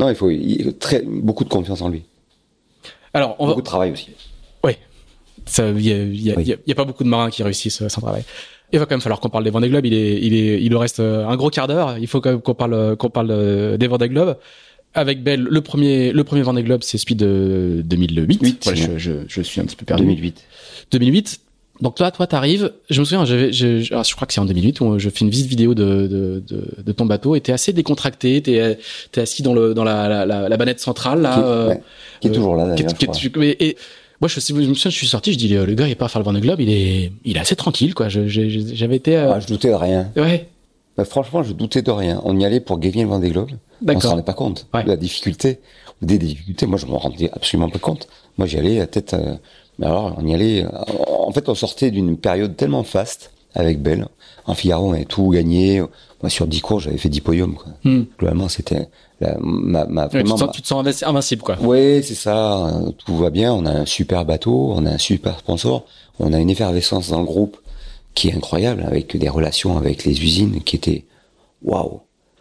Non, il faut il- très, beaucoup de confiance en lui. Alors, on va, Beaucoup de travail aussi. Il y a, y a- Oui. y a- y a pas beaucoup de marins qui réussissent euh, sans travail. Il va quand même falloir qu'on parle des Vendée Globe. Il est, il est, il nous reste euh, un gros quart d'heure. Il faut quand même qu'on parle, euh, qu'on parle des Vendée Globe. Avec Belle, le premier, le premier Vendée Globe, c'est celui de 2008. Huit, Voilà, ouais. je, je, je suis un petit peu perdu. 2008. 2008. Donc là, toi, t'arrives. Je me souviens, j'avais, je, je, crois que c'est en 2008 où je fais une visite vidéo de, de, de, de ton bateau et t'es assez décontracté. T'es, t'es assis dans le, dans la, la, la, la banette centrale là. Qui, ouais, qui est toujours là, qui qui et moi, je, je me souviens, je suis sorti, je dis, le, gars, il est pas à faire le Vendée Globe, il est, il est assez tranquille, quoi. J'avais été, euh, Ah, je doutais de rien. ouais, Bah, franchement, je doutais de rien. On y allait pour gagner le Vendée Globe. On s'en d'accord. rendait pas compte. Ouais. de La difficulté. Des difficultés. Moi, je me rendais absolument pas compte. Moi, j'y allais à tête, euh, mais alors, on y allait, euh, en fait, on sortait d'une période tellement faste avec Belle. En Figaro, on avait tout gagné. Moi, sur 10 cours, j'avais fait 10 podiums, quoi. Hmm. Globalement, c'était la, ma, ma, Ouais, tu, vraiment te sens, ma- tu te sens invinci- invincible, quoi. Oui, c'est ça. Tout va bien. On a un super bateau, on a un super sponsor, on a une effervescence dans le groupe qui est incroyable, avec des relations avec les usines qui étaient waouh.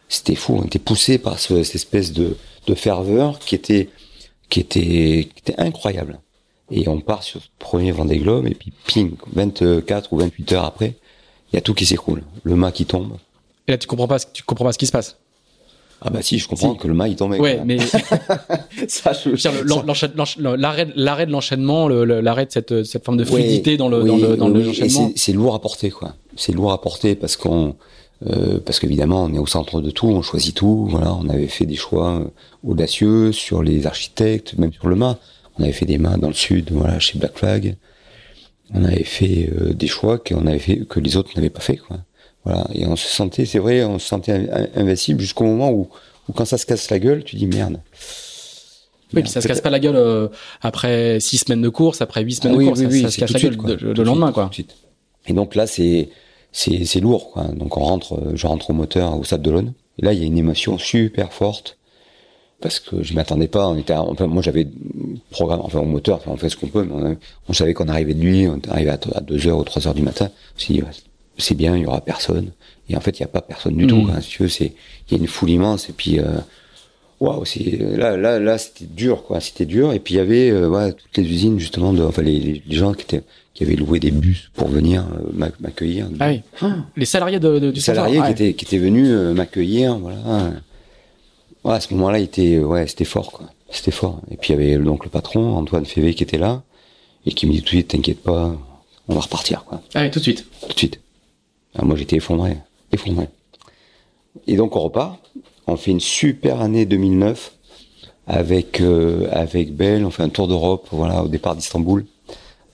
C'était fou. On était poussé par ce- cette espèce de, de ferveur qui était qui était qui était incroyable. Et on part sur ce premier Vendée Globe et puis ping, 24 ou 28 heures après, il y a tout qui s'écroule. Le mât qui tombe. Et là, tu comprends pas, tu comprends pas ce qui se passe. Ah bah si, je comprends Si. que le mât il tombait. Ouais, mais ça, l'arrêt, l'arrêt de l'enchaînement, le- le- l'arrêt de cette, cette forme de Oui, fluidité dans le, oui, dans le, dans oui, et l'enchaînement. c'est- c'est lourd à porter, quoi. C'est lourd à porter parce qu'on, euh, parce qu'évidemment, on est au centre de tout, on choisit tout. Voilà, on avait fait des choix euh, audacieux sur les architectes, même sur le mât. On avait fait des mâts dans le sud, voilà, chez Black Flag. On avait fait euh, des choix qu'on avait fait que les autres n'avaient pas fait, quoi. Voilà, et on se sentait, c'est vrai, on se sentait in- invincible jusqu'au moment où, où quand ça se casse la gueule, tu dis merde. Oui, puis ça se casse pas la gueule euh, après six semaines de course, après huit semaines Ah oui, de course, oui, ça, oui, ça se casse la gueule le, de lendemain, quoi. Et donc là, c'est lourd, quoi. Donc on rentre, euh, je rentre au moteur au Stade de l'Aune. Et là, il y a une émotion super forte parce que je m'attendais pas. On était, enfin, moi, j'avais programme, enfin au moteur, enfin, on fait ce qu'on peut, mais on, savait qu'on arrivait de nuit, on arrivait à, à 2 heures ou 3 heures du matin. On s'est dit, ouais, c'est bien, il y aura personne. Et en fait, il y a pas personne du tout. Quoi. Si c'est il y a une foule immense et puis. Euh, Waouh, c'est là, là, là, c'était dur, quoi. C'était dur. Et puis il y avait, euh, ouais, toutes les usines justement, de, enfin les, gens qui étaient, qui avaient loué des bus pour venir euh, m'ac- m'accueillir. Ah oui. Les salariés de, de- du Les salariés qui étaient, qui étaient venus euh, m'accueillir, voilà. Ouais, à ce moment-là, était, ouais, c'était fort, quoi. C'était fort. Et puis il y avait donc le patron, Antoine Févé, qui était là et qui me dit tout de suite, t'inquiète pas, on va repartir, quoi. Ah oui, tout de suite. Tout de suite. Alors moi, j'étais effondré, effondré. Et donc on repart. On fait une super année 2009 avec euh, avec Belle. On fait un tour d'Europe, voilà, au départ d'Istanbul.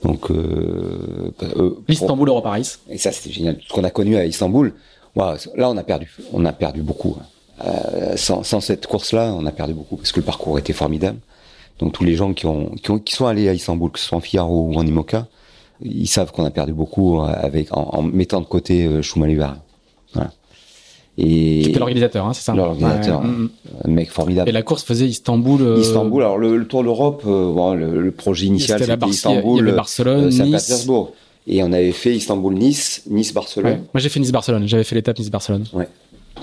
Donc euh, euh, L'Istanbul Euro Paris. et ça, c'était génial. Ce qu'on a connu à Istanbul, là, on a perdu, on a perdu beaucoup. hein. Euh, sans, sans cette course-là, on a perdu beaucoup parce que le parcours était formidable. Donc tous les gens qui ont qui, ont, qui sont allés à Istanbul, que ce soit en Figaro ou en Imoca, ils savent qu'on a perdu beaucoup avec en, en mettant de côté euh. Voilà. Et C'était l'organisateur, hein, c'est ça L'organisateur, ouais, un mec formidable. Et la course faisait Istanbul. Euh... Istanbul. Alors le, le Tour d'Europe, euh, bon, le, le, projet initial c'était Istanbul, il y avait Barcelone, euh, Saint-Pétersbourg. Et on avait fait Istanbul-Nice, Nice-Barcelone. Ouais. Moi j'ai fait Nice-Barcelone. J'avais fait l'étape Nice-Barcelone. Ouais.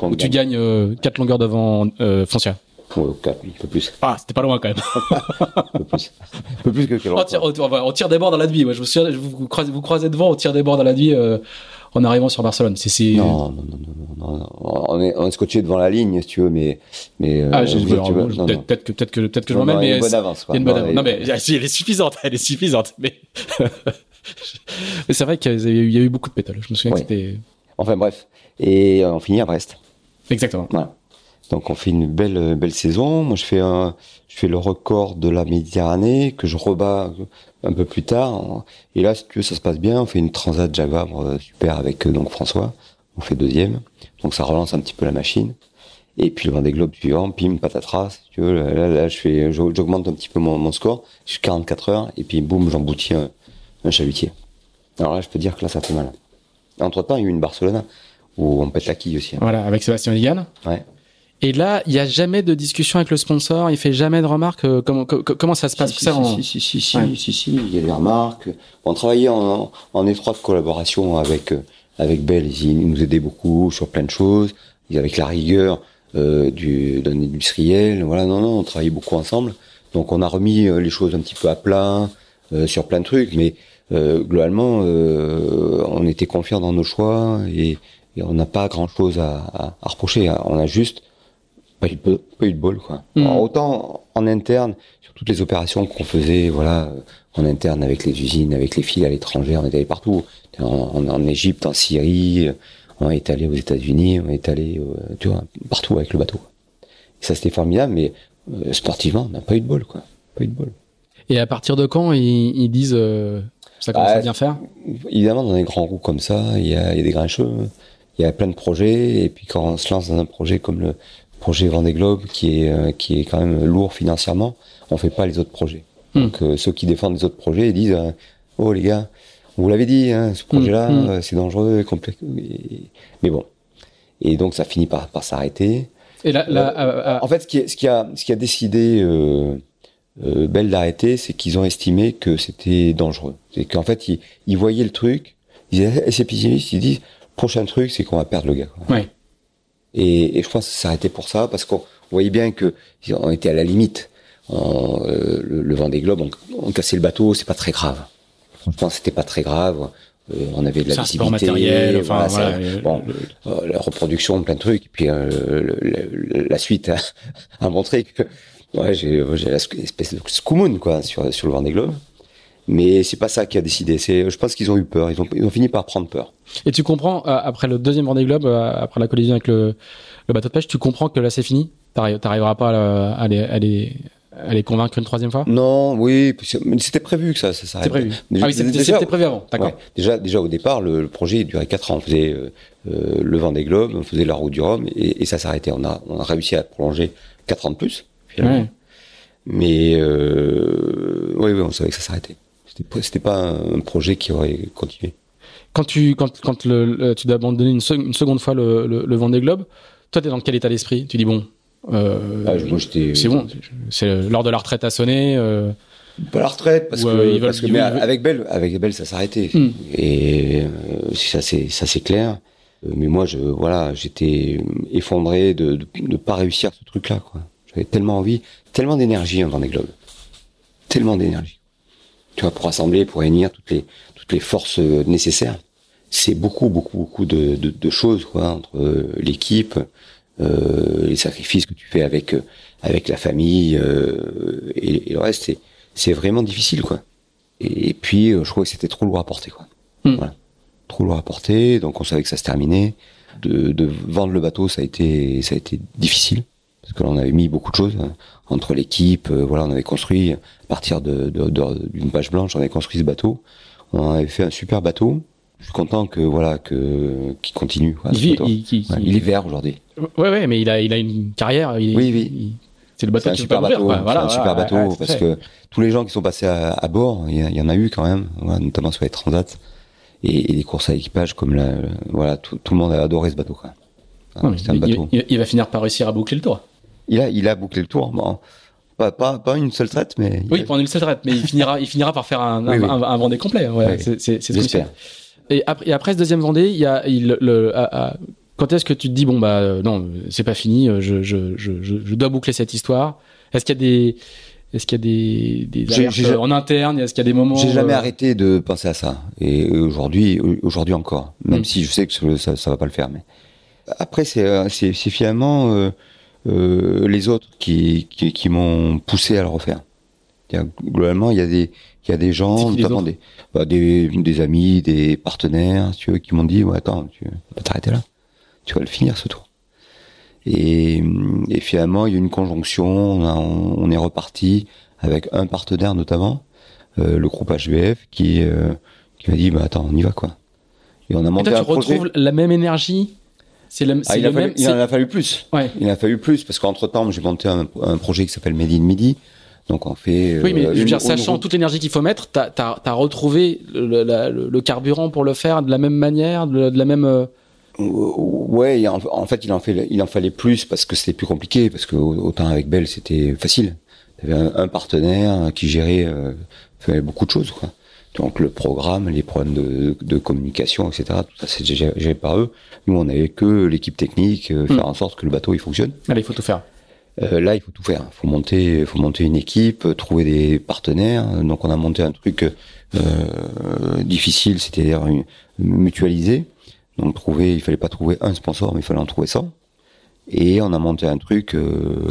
Où tu gagnes euh, 4 longueurs devant euh, Foncia. Ouais, 4, oui, un peu plus. Ah, c'était pas loin quand même. [laughs] un peu plus. Un peu plus que quel on tire, on, on, tire des bords dans la nuit. Moi, je vous, souviens, vous, croisez, vous croisez devant, on tire des bords dans la nuit euh, en arrivant sur Barcelone. C'est. Non, non, non, non, non, non. On est, on est scotché devant la ligne, si tu veux, mais, mais. Ah, non, peut-être, que, peut-être que, peut-être que je m'emmène, mais. Il y a une bonne avance, quoi. Une bonne avance. Non, mais, [laughs] elle est suffisante, elle est suffisante, mais. [laughs] mais c'est vrai qu'il y a eu, beaucoup de pétales. Je me souviens que c'était. Enfin, bref. Et euh, on finit à Brest. Exactement. Voilà. Donc on fait une belle belle saison. Moi je fais un je fais le record de la Méditerranée que je rebats un peu plus tard. Et là si tu veux ça se passe bien. On fait une transat Jacques super avec euh, donc François. On fait deuxième. Donc ça relance un petit peu la machine. Et puis le Vendée Globe suivant, pim patatras. Si tu veux là, là, là, je fais j'augmente un petit peu mon, mon score. Je suis 44 heures et puis boum j'emboutis un, un chalutier. Alors là je peux dire que là ça fait mal. Entre temps il y a eu une Barcelone où on pète la quille aussi. Hein. Voilà, avec Sébastien Ligan. Ouais. Et là, il y a jamais de discussion avec le sponsor, il fait jamais de remarques. euh, comment, co- comment ça se passe si, ça, si, en- si, si, si, si, Ouais. si, si, il y a des remarques. On travaillait en, en étroite collaboration avec euh, avec Bell. Ils nous aidaient beaucoup sur plein de choses. Avec la rigueur euh, du d'un industriel. Voilà, non, non, on travaillait beaucoup ensemble. Donc on a remis euh, les choses un petit peu à plat euh, sur plein de trucs, mais euh, globalement, euh, on était confiants dans nos choix et, et on n'a pas grand chose à, à, à reprocher. hein. On a juste pas eu de, pas eu de bol quoi. Mm. Alors, autant en interne sur toutes les opérations qu'on faisait voilà euh, en interne avec les usines, avec les filles à l'étranger, on est allé partout. En, en, en Égypte, en Syrie, euh, on est allé aux États-Unis, on est allé euh, tu vois partout avec le bateau. Et ça c'était formidable, mais euh, sportivement on n'a pas eu de bol quoi. Pas eu de bol. Et à partir de quand ils, ils disent euh, ça commence Ah, à bien faire? Évidemment dans des grands groupes comme ça, il y a, il y a des grincheux, il y a plein de projets et puis quand on se lance dans un projet comme le projet Vendée Globe qui est euh, qui est quand même lourd financièrement, on fait pas les autres projets. Hmm. Donc euh, ceux qui défendent les autres projets ils disent euh, oh les gars, on vous l'avait dit, hein, ce projet-là Hmm. euh, c'est dangereux, complexe. Mais bon, et donc ça finit par par s'arrêter. Et là, là euh, En fait, ce qui, est- ce qui a, ce qui a décidé euh, euh, Bell d'arrêter, c'est qu'ils ont estimé que c'était dangereux. C'est qu'en fait, ils, ils voyaient le truc, ils étaient assez pessimistes, ils disent, prochain truc, c'est qu'on va perdre le gars. ouais. Et, et je pense que ça s'arrêtait pour ça, parce qu'on voyait bien que on était à la limite. On, euh, le, le Vendée Globe, on, on cassait le bateau, c'est pas très grave. Franchement, c'était pas très grave. Euh, on avait de la visibilité. matériel, enfin, voilà, voilà, ça- le- bon, euh, la reproduction, plein de trucs. Et puis euh, le- le- la suite a, [laughs] a montré que ouais, j'ai j'ai la sc- espèce de scoumoun quoi sur sur le Vendée Globe. Mais c'est pas ça qui a décidé. C'est, je pense qu'ils ont eu peur. Ils ont, ils ont fini par prendre peur. Et tu comprends, euh, après le deuxième Vendée Globe, euh, après la collision avec le, le bateau de pêche, tu comprends que là c'est fini? T'arri- T'arriveras pas à, le- à, les, à, les, à les convaincre une troisième fois? Non, oui, c'était prévu que ça, ça s'arrête. prévu. Déjà- ah oui, c'était c'était prévu avant, d'accord. Ouais. Déjà, déjà au départ, le, le projet durait quatre ans. On faisait euh, euh, le Vendée Globe, on faisait la route du Rhum, et, et ça s'arrêtait. On a, on a réussi à prolonger quatre ans de plus. finalement. Ouais. Mais oui, oui, on savait que ça s'arrêtait. C'était pas, c'était pas un projet qui aurait continué. Quand tu quand quand le, le- tu dois abandonner une, sec- une seconde fois le, le, le Vendée Globe, toi t'es dans quel état d'esprit? Tu dis bon, euh, Ah, c'est bon, c'est l'heure de la retraite à sonner. Euh, Pas la retraite parce que, parce que ils mais veulent- avec Belle, avec Belle, ça s'arrêtait. Hmm. Et euh, ça c'est ça c'est clair. Euh, Mais moi, je voilà, j'étais effondré de, de pas réussir ce truc-là. quoi. J'avais tellement envie, tellement d'énergie en Vendée Globe, tellement d'énergie. Tu vois, pour assembler, pour réunir toutes les toutes les forces euh, nécessaires. C'est beaucoup, beaucoup, beaucoup de, de, de choses quoi entre euh, l'équipe, euh, les sacrifices que tu fais avec euh, avec la famille euh, et, et le reste. C'est c'est vraiment difficile quoi. Et, et puis je crois que c'était trop lourd à porter quoi. Hmm. Voilà. Trop lourd à porter, donc on savait que ça se terminait. De, de vendre le bateau, ça a été ça a été difficile parce que là, on avait mis beaucoup de choses hein, entre l'équipe. euh, voilà, on avait construit à partir de de- de- d'une page blanche, on avait construit ce bateau. On avait fait un super bateau Je suis content que voilà que qu'il continue. quoi, Il, vit- il- il- Ouais, il- est vert aujourd'hui. Ouais, ouais, mais il a, il a une carrière. il- Oui, oui. c'est le bateau C'est un qui super bateau. c'est un super bateau ouais, parce que tous les gens qui sont passés à, à bord, il y, en a eu quand même, voilà, notamment sur les transats et, et les courses à équipage comme la, voilà, tout, tout le monde a adoré ce bateau. Quoi. Non, mais C'est un il, bateau. il- il va finir par réussir à boucler le tour. Il a, il a bouclé le tour. Bon, pas, pas, pas une seule traite, mais Oui, a- pendant une seule traite, mais il finira, il finira par faire un, [laughs] Oui, un, oui. un- un Vendée complet. Ouais, Oui. c'est, j'espère. Et après, et après ce deuxième Vendée, il y a il, le, à- à- quand est-ce que tu te dis bon bah euh, non, c'est pas fini, euh, je, je, je, je, dois boucler cette histoire. Est-ce qu'il y a des est-ce qu'il y a des, alertes, euh, en interne? Est-ce qu'il y a des moments J'ai jamais euh, arrêté de penser à ça. Et aujourd'hui, aujourd'hui encore. Même Mm. si je sais que ça, ça va pas le faire. Mais après, c'est, c'est, finalement les autres qui, qui, qui m'ont poussé à le refaire. Globalement, il y a des, il y a des gens, notamment des, bah, des, des amis, des partenaires, tu veux, qui m'ont dit, ouais, attends, tu vas t'arrêter là. Tu vas le finir ce tour. Et, et finalement, il y a eu une conjonction. On, a- on est reparti avec un partenaire notamment, euh, le groupe HBF, qui, euh, qui m'a dit, bah attends, on y va quoi. Et on a Et monté toi, tu projet. retrouves la même énergie le, Ah, il, le a fallu- même. il c'est- en a fallu plus. Ouais. Il en a fallu plus parce qu'entre temps, j'ai monté un, un projet qui s'appelle Made in Midi. Donc on fait. Oui, mais euh, je veux une- dire, une sachant route- toute l'énergie qu'il faut mettre, t'as as, retrouvé le, la- le- le carburant pour le faire de la même manière, de, de la même. euh, Ouais, il en, en fait, il en, fait, il en fallait plus parce que c'était plus compliqué, parce que autant avec Bell, c'était facile. Avait un, un partenaire qui gérait euh, beaucoup de choses, quoi. Donc le programme, les problèmes de, de communication, etc. Tout ça, c'est géré, par eux. Nous, on n'avait que l'équipe technique, euh, faire Mm. en sorte que le bateau il fonctionne. Allez, il faut tout faire. Euh, là, il faut tout faire. Il faut monter, faut monter une équipe, euh, trouver des partenaires. Donc, on a monté un truc euh, difficile, c'est-à-dire une- mutualiser. Donc, trouver, il fallait pas trouver un sponsor, mais il fallait en trouver 100. Et on a monté un truc euh,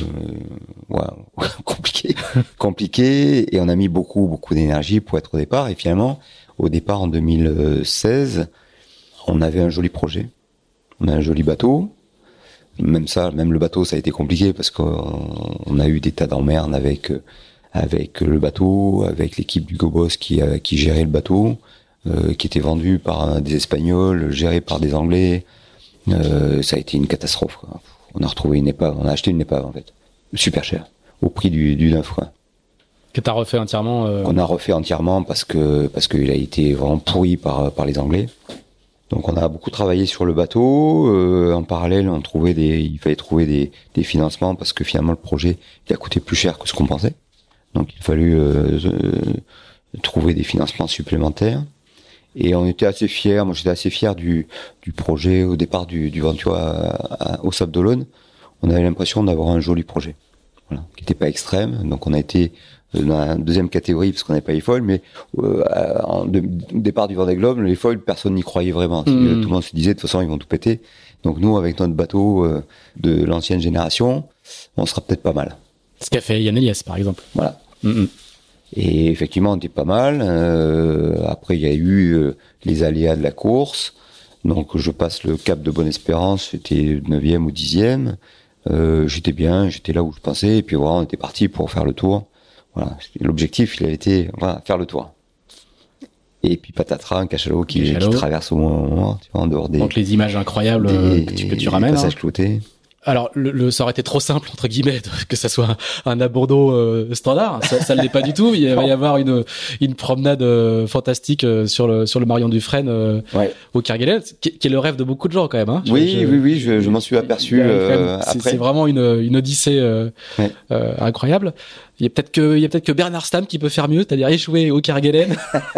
ouais, [laughs] compliqué, [laughs] compliqué, et on a mis beaucoup, beaucoup d'énergie pour être au départ. Et finalement, au départ en 2016, on avait un joli projet, on a un joli bateau. Même ça, même le bateau, ça a été compliqué parce qu'on on a eu des tas d'emmerdes avec avec le bateau, avec l'équipe du Gobos qui euh, qui gérait le bateau, euh, qui était vendu par euh, des Espagnols, géré par des Anglais. Euh, ça a été une catastrophe. Quoi. On a retrouvé une épave, on a acheté une épave en fait, super cher, au prix du, du neuf. Quoi. Que t'as refait entièrement. euh, On a refait entièrement parce que parce qu'il a été vraiment pourri par par les Anglais. Donc on a beaucoup travaillé sur le bateau. euh, en parallèle, on trouvait des, il fallait trouver des, des financements parce que finalement le projet il a coûté plus cher que ce qu'on pensait. Donc il a fallu euh, euh, trouver des financements supplémentaires. Et on était assez fiers. Moi j'étais assez fier du, du projet au départ du, du Ventura à- à- au Sable d'Olonne. On avait l'impression d'avoir un joli projet, voilà, qui n'était pas extrême. Donc on a été euh, dans la deuxième catégorie parce qu'on n'avait pas les foils, mais euh, en de- au départ du Vendée Globe, les foils, personne n'y croyait vraiment. Euh, Tout le monde se disait de toute façon ils vont tout péter. Donc nous, avec notre bateau euh, de l'ancienne génération, on sera peut-être pas mal. Ce qu'a fait Yann Elias, par exemple. Voilà. Mm, mm. Et effectivement, on était pas mal. Euh, après, il y a eu euh, les aléas de la course. Donc, je passe le cap de Bonne-Espérance, c'était 9e ou 10e. Euh, j'étais bien, j'étais là où je pensais. Et puis voilà, on était parti pour faire le tour. Voilà, l'objectif, il a été voilà, faire le tour. Et puis patatras, un cachalot qui, qui traverse au moment, tu vois, en dehors des, Donc les images incroyables euh, des que tu, que tu ramènes. passages hein. cloutés. Alors, le, le- ça aurait été trop simple entre guillemets que ça soit un abordeau euh, standard. Ça, ça ne l'est pas du tout. Il va y avoir une une promenade euh, fantastique euh, sur le sur le Marion Dufresne euh, Ouais. au Kerguelen, qui, qui est le rêve de beaucoup de gens quand même. Hein. Je- Oui, je- oui, oui, je, je m'en suis aperçu euh, c'est- vraiment une, une odyssée euh, Ouais. euh, incroyable. Il y a peut-être que il y a peut-être que Bernard Stam qui peut faire mieux, c'est-à-dire échouer au Kerguelen,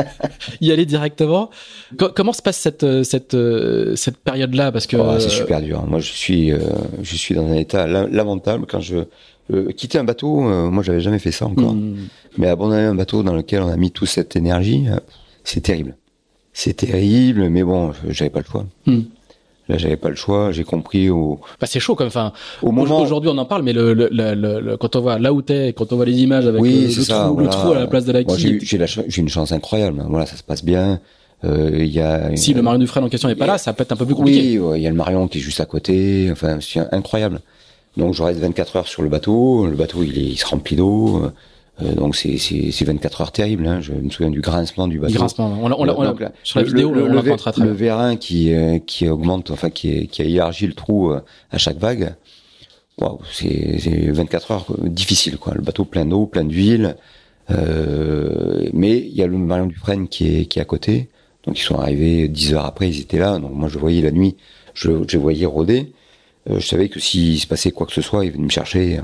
[laughs] y aller directement. Co- comment se passe cette euh, cette euh, cette période-là? Parce que Oh, c'est super dur. Moi, je suis, euh, je suis dans un état la- lamentable quand je euh, quitter un bateau. euh, moi, j'avais jamais fait ça encore. Hmm. Mais abandonner un bateau dans lequel on a mis toute cette énergie, euh, c'est terrible. C'est terrible, mais bon, j'avais pas le choix. Hmm. Là, j'avais pas le choix. J'ai compris au, Bah, c'est chaud comme enfin au moment. aujourd'hui on en parle mais le, le, le, le- quand on voit là où t'es quand on voit les images avec Oui, le, ça, trou, voilà. le trou à la place de la quille j'ai une chance incroyable. Voilà, ça se passe bien. Euh, Il y a si le Marion Dufresne en question n'est pas là ça peut être un peu plus compliqué Oui, ouais, il y a le Marion qui est juste à côté. Enfin, c'est incroyable. Donc, je reste 24 heures sur le bateau. Le bateau, il, est, il se remplit d'eau. Euh, donc c'est c'est 24 heures terribles. Hein. Je me souviens du grincement du bateau. Grincement. On, on, on, sur la vidéo, le, on le, très très Le vérin qui euh, qui augmente, enfin qui qui a élargi le trou euh, à chaque vague. Waouh, c'est 24 heures difficile quoi. Le bateau plein d'eau, plein d'huile. Euh, mais il y a le Marion Dufresne qui est qui est à côté. Donc ils sont arrivés 10 heures après, ils étaient là. Donc moi je voyais la nuit, je, je voyais rôder. Euh, je savais que s'il se passait quoi que ce soit, ils venaient me chercher.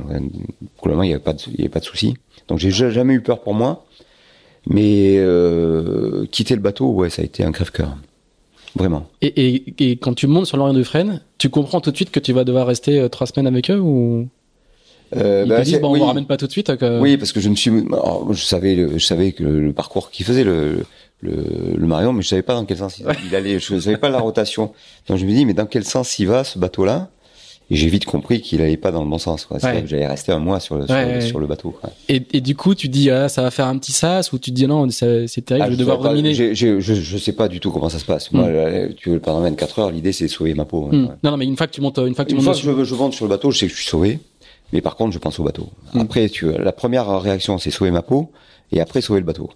Pour le moment, il n'y avait pas de, il y avait pas de souci. Donc j'ai jamais eu peur pour moi. Mais euh, quitter le bateau, ouais, ça a été un crève-cœur. Vraiment. Et, et, et, quand tu montes sur l'Orient Dufresne, tu comprends tout de suite que tu vas devoir rester euh, trois semaines avec eux ou? Euh, Ils bah, te disent bon, oui. on ne ramène pas tout de suite. Que... Oui, parce que je me suis, alors, je savais, le, je savais que le, parcours qu'il faisait le, le, le, Marion, mais je savais pas dans quel sens il, il allait. Je savais pas la rotation. Donc je me dis, mais dans quel sens il va ce bateau-là? Et j'ai vite compris qu'il allait pas dans le bon sens. Quoi. Ouais. J'allais rester un mois sur le, sur, ouais, sur le bateau. Et, et, du coup, tu dis ah, ça va faire un petit sas ou tu te dis non, c'est terrible, ah, je vais devoir ruminer. Je, je, sais pas du tout comment ça se passe. Mm. Moi, tu veux pendant 24 heures, l'idée c'est de sauver ma peau. Mm. Ouais. Non, non, mais une fois que tu montes, une fois que tu une montes, fois que je, je monte sur le bateau, je sais que je suis sauvé. Mais par contre, je pense au bateau. Mm. Après, tu, la première réaction, c'est sauver ma peau, et après sauver le bateau.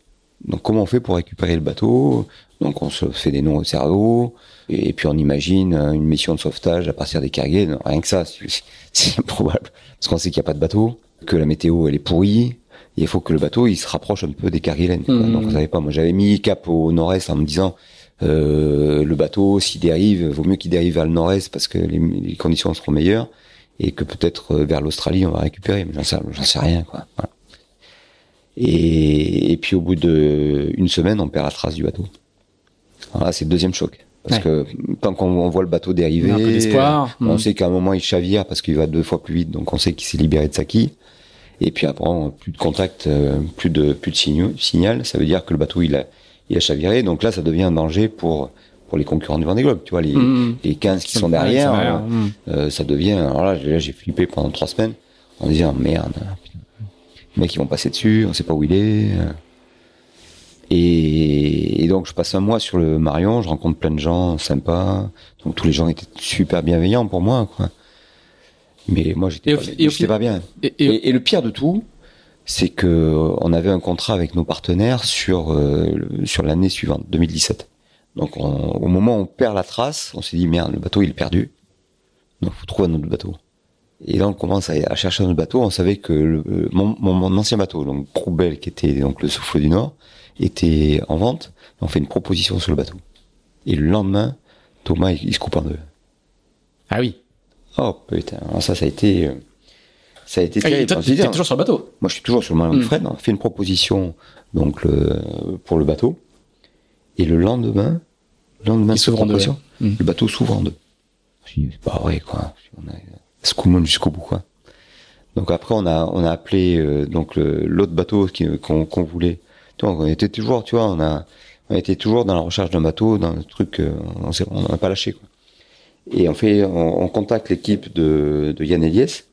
Donc, comment on fait pour récupérer le bateau? Donc, on se fait des noms au cerveau. Et puis on imagine une mission de sauvetage à partir des carguets. rien que ça, [laughs] c'est improbable. Parce qu'on sait qu'il n'y a pas de bateau, que la météo elle est pourrie. Et il faut que le bateau il se rapproche un peu des carguélènes. Mmh. Donc vous savez pas, moi j'avais mis cap au nord-est en me disant euh, le bateau s'il dérive, vaut mieux qu'il dérive vers le nord-est parce que les, les, conditions seront meilleures et que peut-être euh, vers l'Australie on va récupérer. Mais j'en sais, sais rien quoi. Voilà. Et, et puis au bout de une semaine, on perd la trace du bateau. Voilà, c'est le deuxième choc. Parce ouais. que tant qu'on voit le bateau dériver, on, on mmh. sait qu'à un moment il chavire parce qu'il va deux fois plus vite, donc on sait qu'il s'est libéré de sa quille. Et puis après, plus de contact, euh, plus de plus de signaux, signal, ça veut dire que le bateau il a il a chaviré. Donc là, ça devient un danger pour pour les concurrents du Vendée Globe. Tu vois, les, mmh. les 15 qui sont derrière, euh, mmh. euh, ça devient. Alors là, j'ai flippé pendant trois semaines en disant merde, mecs ils vont passer dessus, on sait pas où il est. Et, et, donc je passe un mois sur le Marion, je rencontre plein de gens sympas. Donc tous les gens étaient super bienveillants pour moi, quoi. Mais moi j'étais pas, j'étais pas bien. Et, et, et, le pire de tout, c'est que on avait un contrat avec nos partenaires sur euh, sur l'année suivante, 2017. Donc on, au moment où on perd la trace, on s'est dit merde, le bateau il est perdu. Donc faut trouver un autre bateau. Et là on commence à, à chercher un autre bateau. On savait que le, mon, mon, mon, ancien bateau, donc Proubel, qui était donc le souffle du Nord, était en vente. On fait une proposition sur le bateau. Et le lendemain, Thomas, il, il se coupe en deux. Ah oui. Oh putain, Alors ça, ça a été, ça a été ah, terrible. Tu es toujours sur le bateau. Moi, je suis toujours sur le Marion mm. Fred. On fait une proposition donc le, pour le bateau. Et le lendemain, le lendemain de proposition, mm. le bateau s'ouvre en deux. Je dis, c'est pas vrai, quoi. On a Schoolman jusqu'au bout, quoi. Donc après, on a, on a appelé euh, donc l'autre bateau qu'on qu voulait on était toujours, tu vois, on a, on était toujours dans la recherche d'un bateau, dans un truc, euh, on n'a pas lâché. Quoi. Et on fait, on, on contacte l'équipe de, de Yann Eliès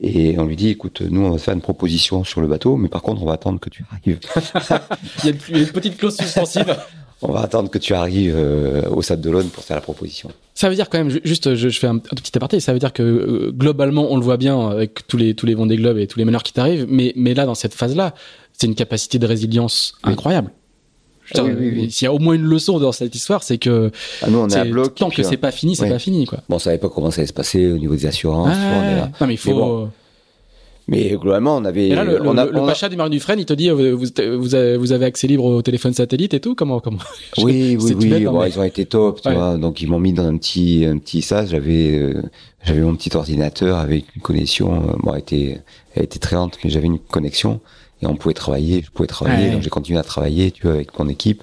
et on lui dit, écoute, nous on va faire une proposition sur le bateau, mais par contre on va attendre que tu arrives. [laughs] Il y a une petite clause suspensive. [laughs] on va attendre que tu arrives euh, au Sable d'Olonne pour faire la proposition. Ça veut dire quand même, juste, je, je fais un, un, petit aparté, ça veut dire que euh, globalement, on le voit bien avec tous les tous les Vendée Globe et tous les meneurs qui t'arrivent, mais mais là dans cette phase-là, c'est une capacité de résilience incroyable. Ah oui, oui, oui. S'il y a au moins une leçon dans cette histoire, c'est que ah, nous, on est à bloc, tant que c'est pas fini, c'est pas fini quoi. Bon, on savait pas comment ça allait se passer au niveau des assurances. Ah, non mais il faut. Mais, bon. Mais globalement, on avait. Et là, le, on a, le, on Pacha a... Dufresne, il te dit, vous, vous, avez, vous avez accès libre au téléphone satellite et tout, comment, comment? [laughs] Oui, oui, oui. Bête, bon, mais... Ils ont été top, tu ouais. vois. Donc ils m'ont mis dans un petit, un petit sas. J'avais, euh, j'avais mon petit ordinateur avec une connexion. Euh, bon, elle était, elle était très lente, mais j'avais une connexion et on pouvait travailler, je pouvais travailler, ouais. donc j'ai continué à travailler, tu vois, avec mon équipe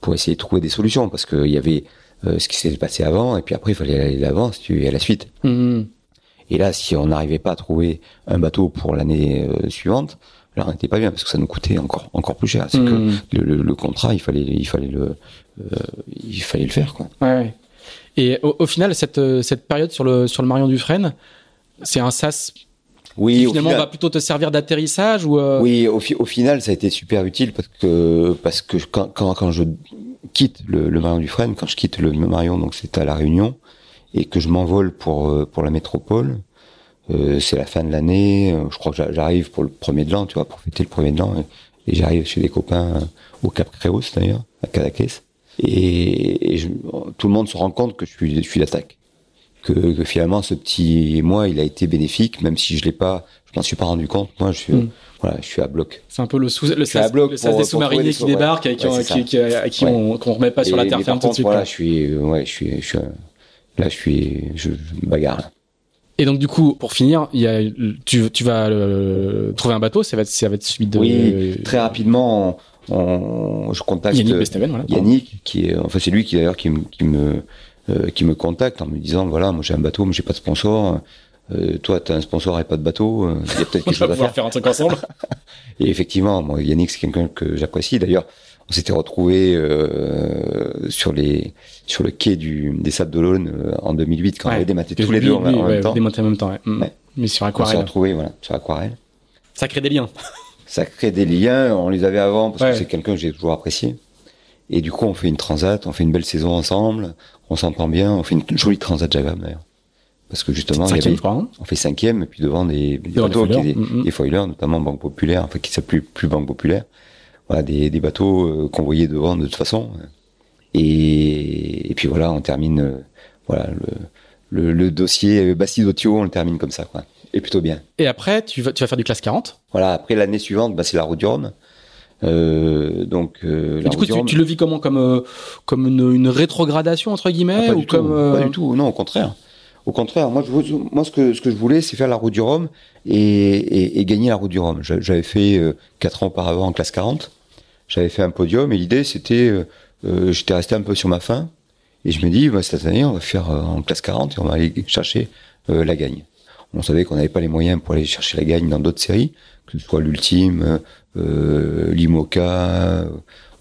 pour essayer de trouver des solutions parce qu'il y avait euh, ce qui s'est passé avant et puis après il fallait aller l'avant si tu et à la suite. Mmh. Et là, si on n'arrivait pas à trouver un bateau pour l'année euh, suivante, là on n'était pas bien parce que ça nous coûtait encore encore plus cher. C'est mmh. que le, le, le, contrat, il fallait il fallait le euh, il fallait le faire quoi. Ouais. Et au, au, final, cette cette période sur le sur le Marion Dufresne, c'est un sas oui, qui finalement final, va plutôt te servir d'atterrissage ou euh... Oui, au, fi au, final, ça a été super utile parce que parce que quand quand, quand je quitte le, le Marion Dufresne, quand je quitte le Marion, donc c'est à la Réunion, et que je m'envole pour euh, pour la métropole, Euh, c'est la fin de l'année. Je crois que j'a- j'arrive pour le premier de l'an, tu vois, pour fêter le premier de l'an. Et, et j'arrive chez des copains euh, au Cap Créos d'ailleurs, à Cadaqués. Et, et je- tout le monde se rend compte que je suis, je suis d'attaque. Que, que finalement, ce petit mois, il a été bénéfique, même si je l'ai pas, je m'en suis pas rendu compte. Moi, je suis, Mm. voilà, je suis à bloc. C'est un peu le, sous, le sas, bloc le sas des sous-mariniers qui ouais. débarquent qui, Ouais, qui, qui, à qui Ouais. on, qu'on remet pas sur la terre ferme tout de suite. voilà, je suis, ouais, je suis, je suis, là, je suis, je, bagarre. Et donc du coup, pour finir, il y a, tu, tu vas euh, trouver un bateau, ça va être, ça va être suite de Oui, très rapidement, on, on- je contacte Yannick Bestaven, voilà. Yannick, qui est, enfin c'est lui qui d'ailleurs qui, me- qui me euh, qui me contacte en me disant voilà moi j'ai un bateau mais j'ai pas de sponsor. Euh, toi t'as un sponsor et pas de bateau. euh, Il y a peut-être [laughs] quelque chose à faire. faire un truc ensemble. [laughs] Et effectivement, moi Yannick c'est quelqu'un que j'apprécie. D'ailleurs on s'était retrouvé sur les sur le quai du des Sables d'Olonne euh, en 2008 quand on avait dématé tous les deux en, ouais, même temps. en même temps, ouais. Mm. Mais sur On s'est aquarelle. retrouvé voilà sur Aquarelle. Ça crée des liens. ça crée des liens. On les avait avant parce que c'est quelqu'un que j'ai toujours apprécié. Et du coup, on fait une transat, on fait une belle saison ensemble, on s'entend bien, on fait une jolie transat Jagam d'ailleurs. Parce que justement, il y Cinquième, avait- je crois. hein. on fait cinquième, et puis devant des, des Devant des qui foilers. des, Mm, mm. des foilers, notamment Banque Populaire, enfin qui s'appelle plus, plus Banque Populaire. Voilà, des, des bateaux euh, qu'on voyait devant de toute façon. Et, et puis voilà, on termine, euh, voilà, le, le, le dossier Bastide-Otio, on le termine comme ça, quoi. Et plutôt bien. Et après, tu vas, tu vas faire du classe 40. Voilà, après l'année suivante, bah, c'est la route du Rhum. Euh, donc, euh, du coup, tu, le vis comment? Comme, euh, comme une, une rétrogradation, entre Ah, guillemets pas, ou du tout, comme, euh, pas du tout, non, au contraire. Au contraire, moi, ce, que, je voulais, c'est faire la route du Rhum et, gagner la route du Rhum. J'a- J'avais fait euh, quatre ans auparavant en classe 40. J'avais fait un podium et l'idée, c'était, euh, euh, j'étais resté un peu sur ma faim. Et je me dis, bah, cette année, on va faire euh, en classe 40 et on va aller chercher la gagne. On savait qu'on n'avait pas les moyens pour aller chercher la gagne dans d'autres séries, que ce soit l'ultime, l'IMOCA.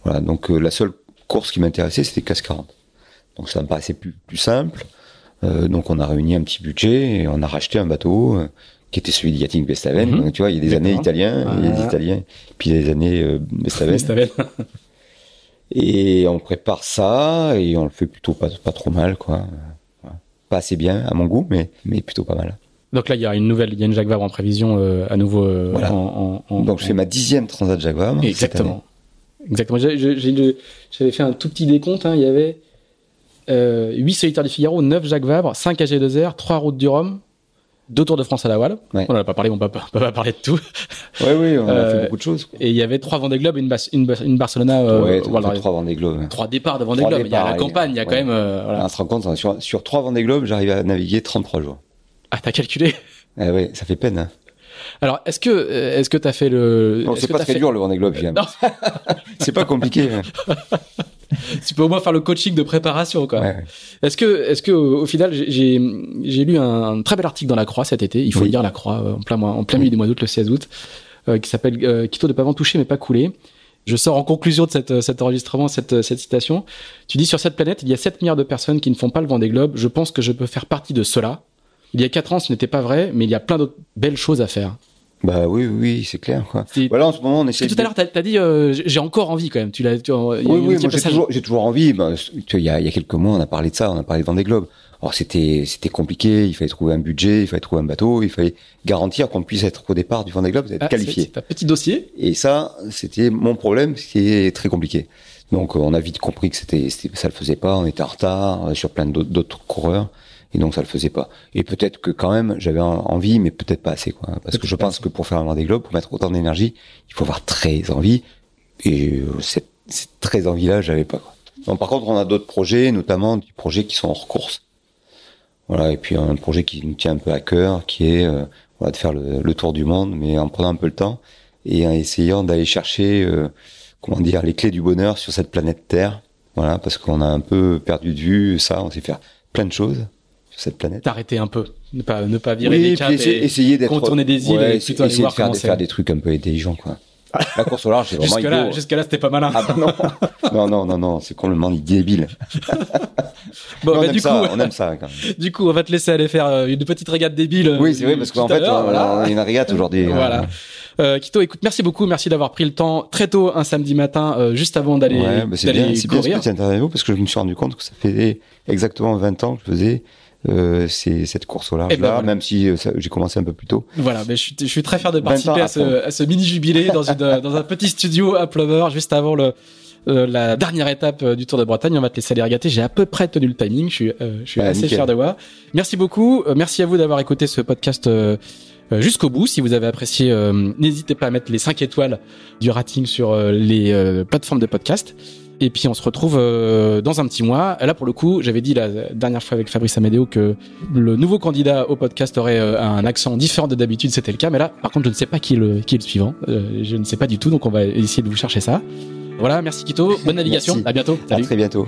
voilà, donc la seule course qui m'intéressait, c'était classe 40. Donc ça me paraissait plus, plus simple. Euh, donc on a réuni un petit budget et on a racheté un bateau euh, qui était celui de Yachting Bestaven. Mhm. Donc, tu vois, il y a des années italiens, il y a des italiens, puis il y a des années euh, Bestaven. Bestaven. Et on prépare ça et on le fait plutôt pas, pas trop mal, quoi. Euh. Pas assez bien à mon goût, mais, mais plutôt pas mal. Donc là, il y a une nouvelle, il y a une Jacques Vabre en prévision à nouveau Voilà. en, en, en- Donc je fais ma dixième Transat cette année. Exactement. Exactement. J'avais fait un tout petit décompte. hein. Il y avait 8 solitaires du Figaro, 9 Jacques Vabre, 5 AG2R, 3 routes du Rhum, 2 Tours de France à la voile. Ouais. On n'en a pas parlé, on ne peut pas, parler de tout. Oui, oui, on a Euh, fait beaucoup de choses. quoi. Et il y avait 3 Vendée Globe et une, Bas- une, Bas- une Barcelona euh, ouais, World trois Vendée Globe. 3 départs de Vendée Trois Globe. Il y a la campagne, il y a quand ouais. même. euh, voilà. On se rend compte, hein, sur, sur trois Vendée Globe, j'arrive à naviguer 33 jours. Ah, t'as calculé? Ah ouais, ça fait peine. Hein. Alors, est-ce que euh, est-ce que t'as fait le Non, c'est que pas très fait- dur le Vendée Globe, [laughs] C'est pas compliqué. [laughs] [laughs] tu peux au moins faire le coaching de préparation, quoi. Ouais, ouais. Est-ce que, est-ce que, au final, j'ai- lu un, très bel article dans la Croix cet été. Il faut Oui. lire la Croix euh, en plein mois, en plein milieu du mois d'août, le 16 août, euh, qui s'appelle euh, Quito de pavant touché mais pas coulé. Je sors en conclusion de cette, cet enregistrement, cette, cette citation. Tu dis sur cette planète, il y a 7 milliards de personnes qui ne font pas le Vendée Globe. Je pense que je peux faire partie de cela. Il y a 4 ans, ce n'était pas vrai, mais il y a plein d'autres belles choses à faire. Bah oui, oui, c'est clair. Quoi. Voilà, en ce moment, on essaie. Tout à l'heure, t'as as dit, euh, j'ai encore envie quand même. Tu l'as. a Oui, oui, j'ai toujours, toujours envie. Ben, tu vois, il y a, il y a quelques mois, on a parlé de ça, on a parlé de Vendée Globe. Alors c'était, c'était compliqué. Il fallait trouver un budget, il fallait trouver un bateau, il fallait garantir qu'on puisse être au départ du Vendée Globe, être Ah, qualifié. c'est- un petit dossier. Et ça, c'était mon problème, c'était très compliqué. Donc, euh, on a vite compris que c'était, ça le faisait pas. On était en retard euh, sur plein d'autres coureurs, et donc ça le faisait pas. Et peut-être que quand même, j'avais en- envie, mais peut-être pas assez, quoi. Parce que je pense que pour faire un Vendée Globe, pour mettre autant d'énergie, il faut avoir très envie. Et euh, cette, cette très envie-là, j'avais pas. Quoi. Donc, par contre, on a d'autres projets, notamment des projets qui sont hors course. Voilà, et puis un projet qui nous tient un peu à cœur, qui est euh, voilà, de faire le, le tour du monde, mais en prenant un peu le temps et en essayant d'aller chercher, euh, comment dire, les clés du bonheur sur cette planète Terre. Voilà, parce qu'on a un peu perdu de vue ça, on sait faire plein de choses cette planète. T'arrêter un peu, ne pas ne pas virer Oui, des essayer, d'être contourner des îles ouais, et plutôt aller essayer de faire, de des trucs un peu intelligents, quoi. La course au large, c'est vraiment Jusque là, jusque là, c'était pas malin. Ah bah non, non, non, non, non, c'est complètement débile. bon, on, bah, aime du ça, coup, on aime ça quand même. du coup, on va te laisser aller faire euh, une petite régate débile. euh, Oui, c'est vrai, parce qu'en fait, on, voilà. on a une régate aujourd'hui. Voilà. Euh, Kito, écoute, merci beaucoup, merci d'avoir pris le temps très tôt un samedi matin, euh, juste avant d'aller Ouais, bah c'est bien, c'est bien cette interview parce que je me suis rendu compte que ça fait exactement 20 ans que je faisais euh, c'est cette course au large Eh ben là, voilà. même si euh, j'ai commencé un peu plus tôt. Voilà, mais je suis, je suis très fier de 20 participer à ce, à ce mini jubilé dans, une, [laughs] dans un petit studio à Plover juste avant le, euh, la dernière étape euh, du Tour de Bretagne. On va te laisser aller regatter. J'ai à peu près tenu le timing. Je suis, euh, je suis Bah, assez nickel. fier de moi. Merci beaucoup. Euh, merci à vous d'avoir écouté ce podcast. jusqu'au bout. Si vous avez apprécié, euh, n'hésitez pas à mettre les 5 étoiles du rating sur euh, les euh, plateformes de podcast. Et puis on se retrouve euh, dans un petit mois. Là pour le coup, j'avais dit la dernière fois avec Fabrice Amédéo que le nouveau candidat au podcast aurait euh, un accent différent de d'habitude, c'était le cas. Mais là, par contre, je ne sais pas qui est le, qui est le suivant. Euh, je ne sais pas du tout, donc on va essayer de vous chercher ça. Voilà, merci Kito, bonne navigation, Merci. à bientôt. À très bientôt.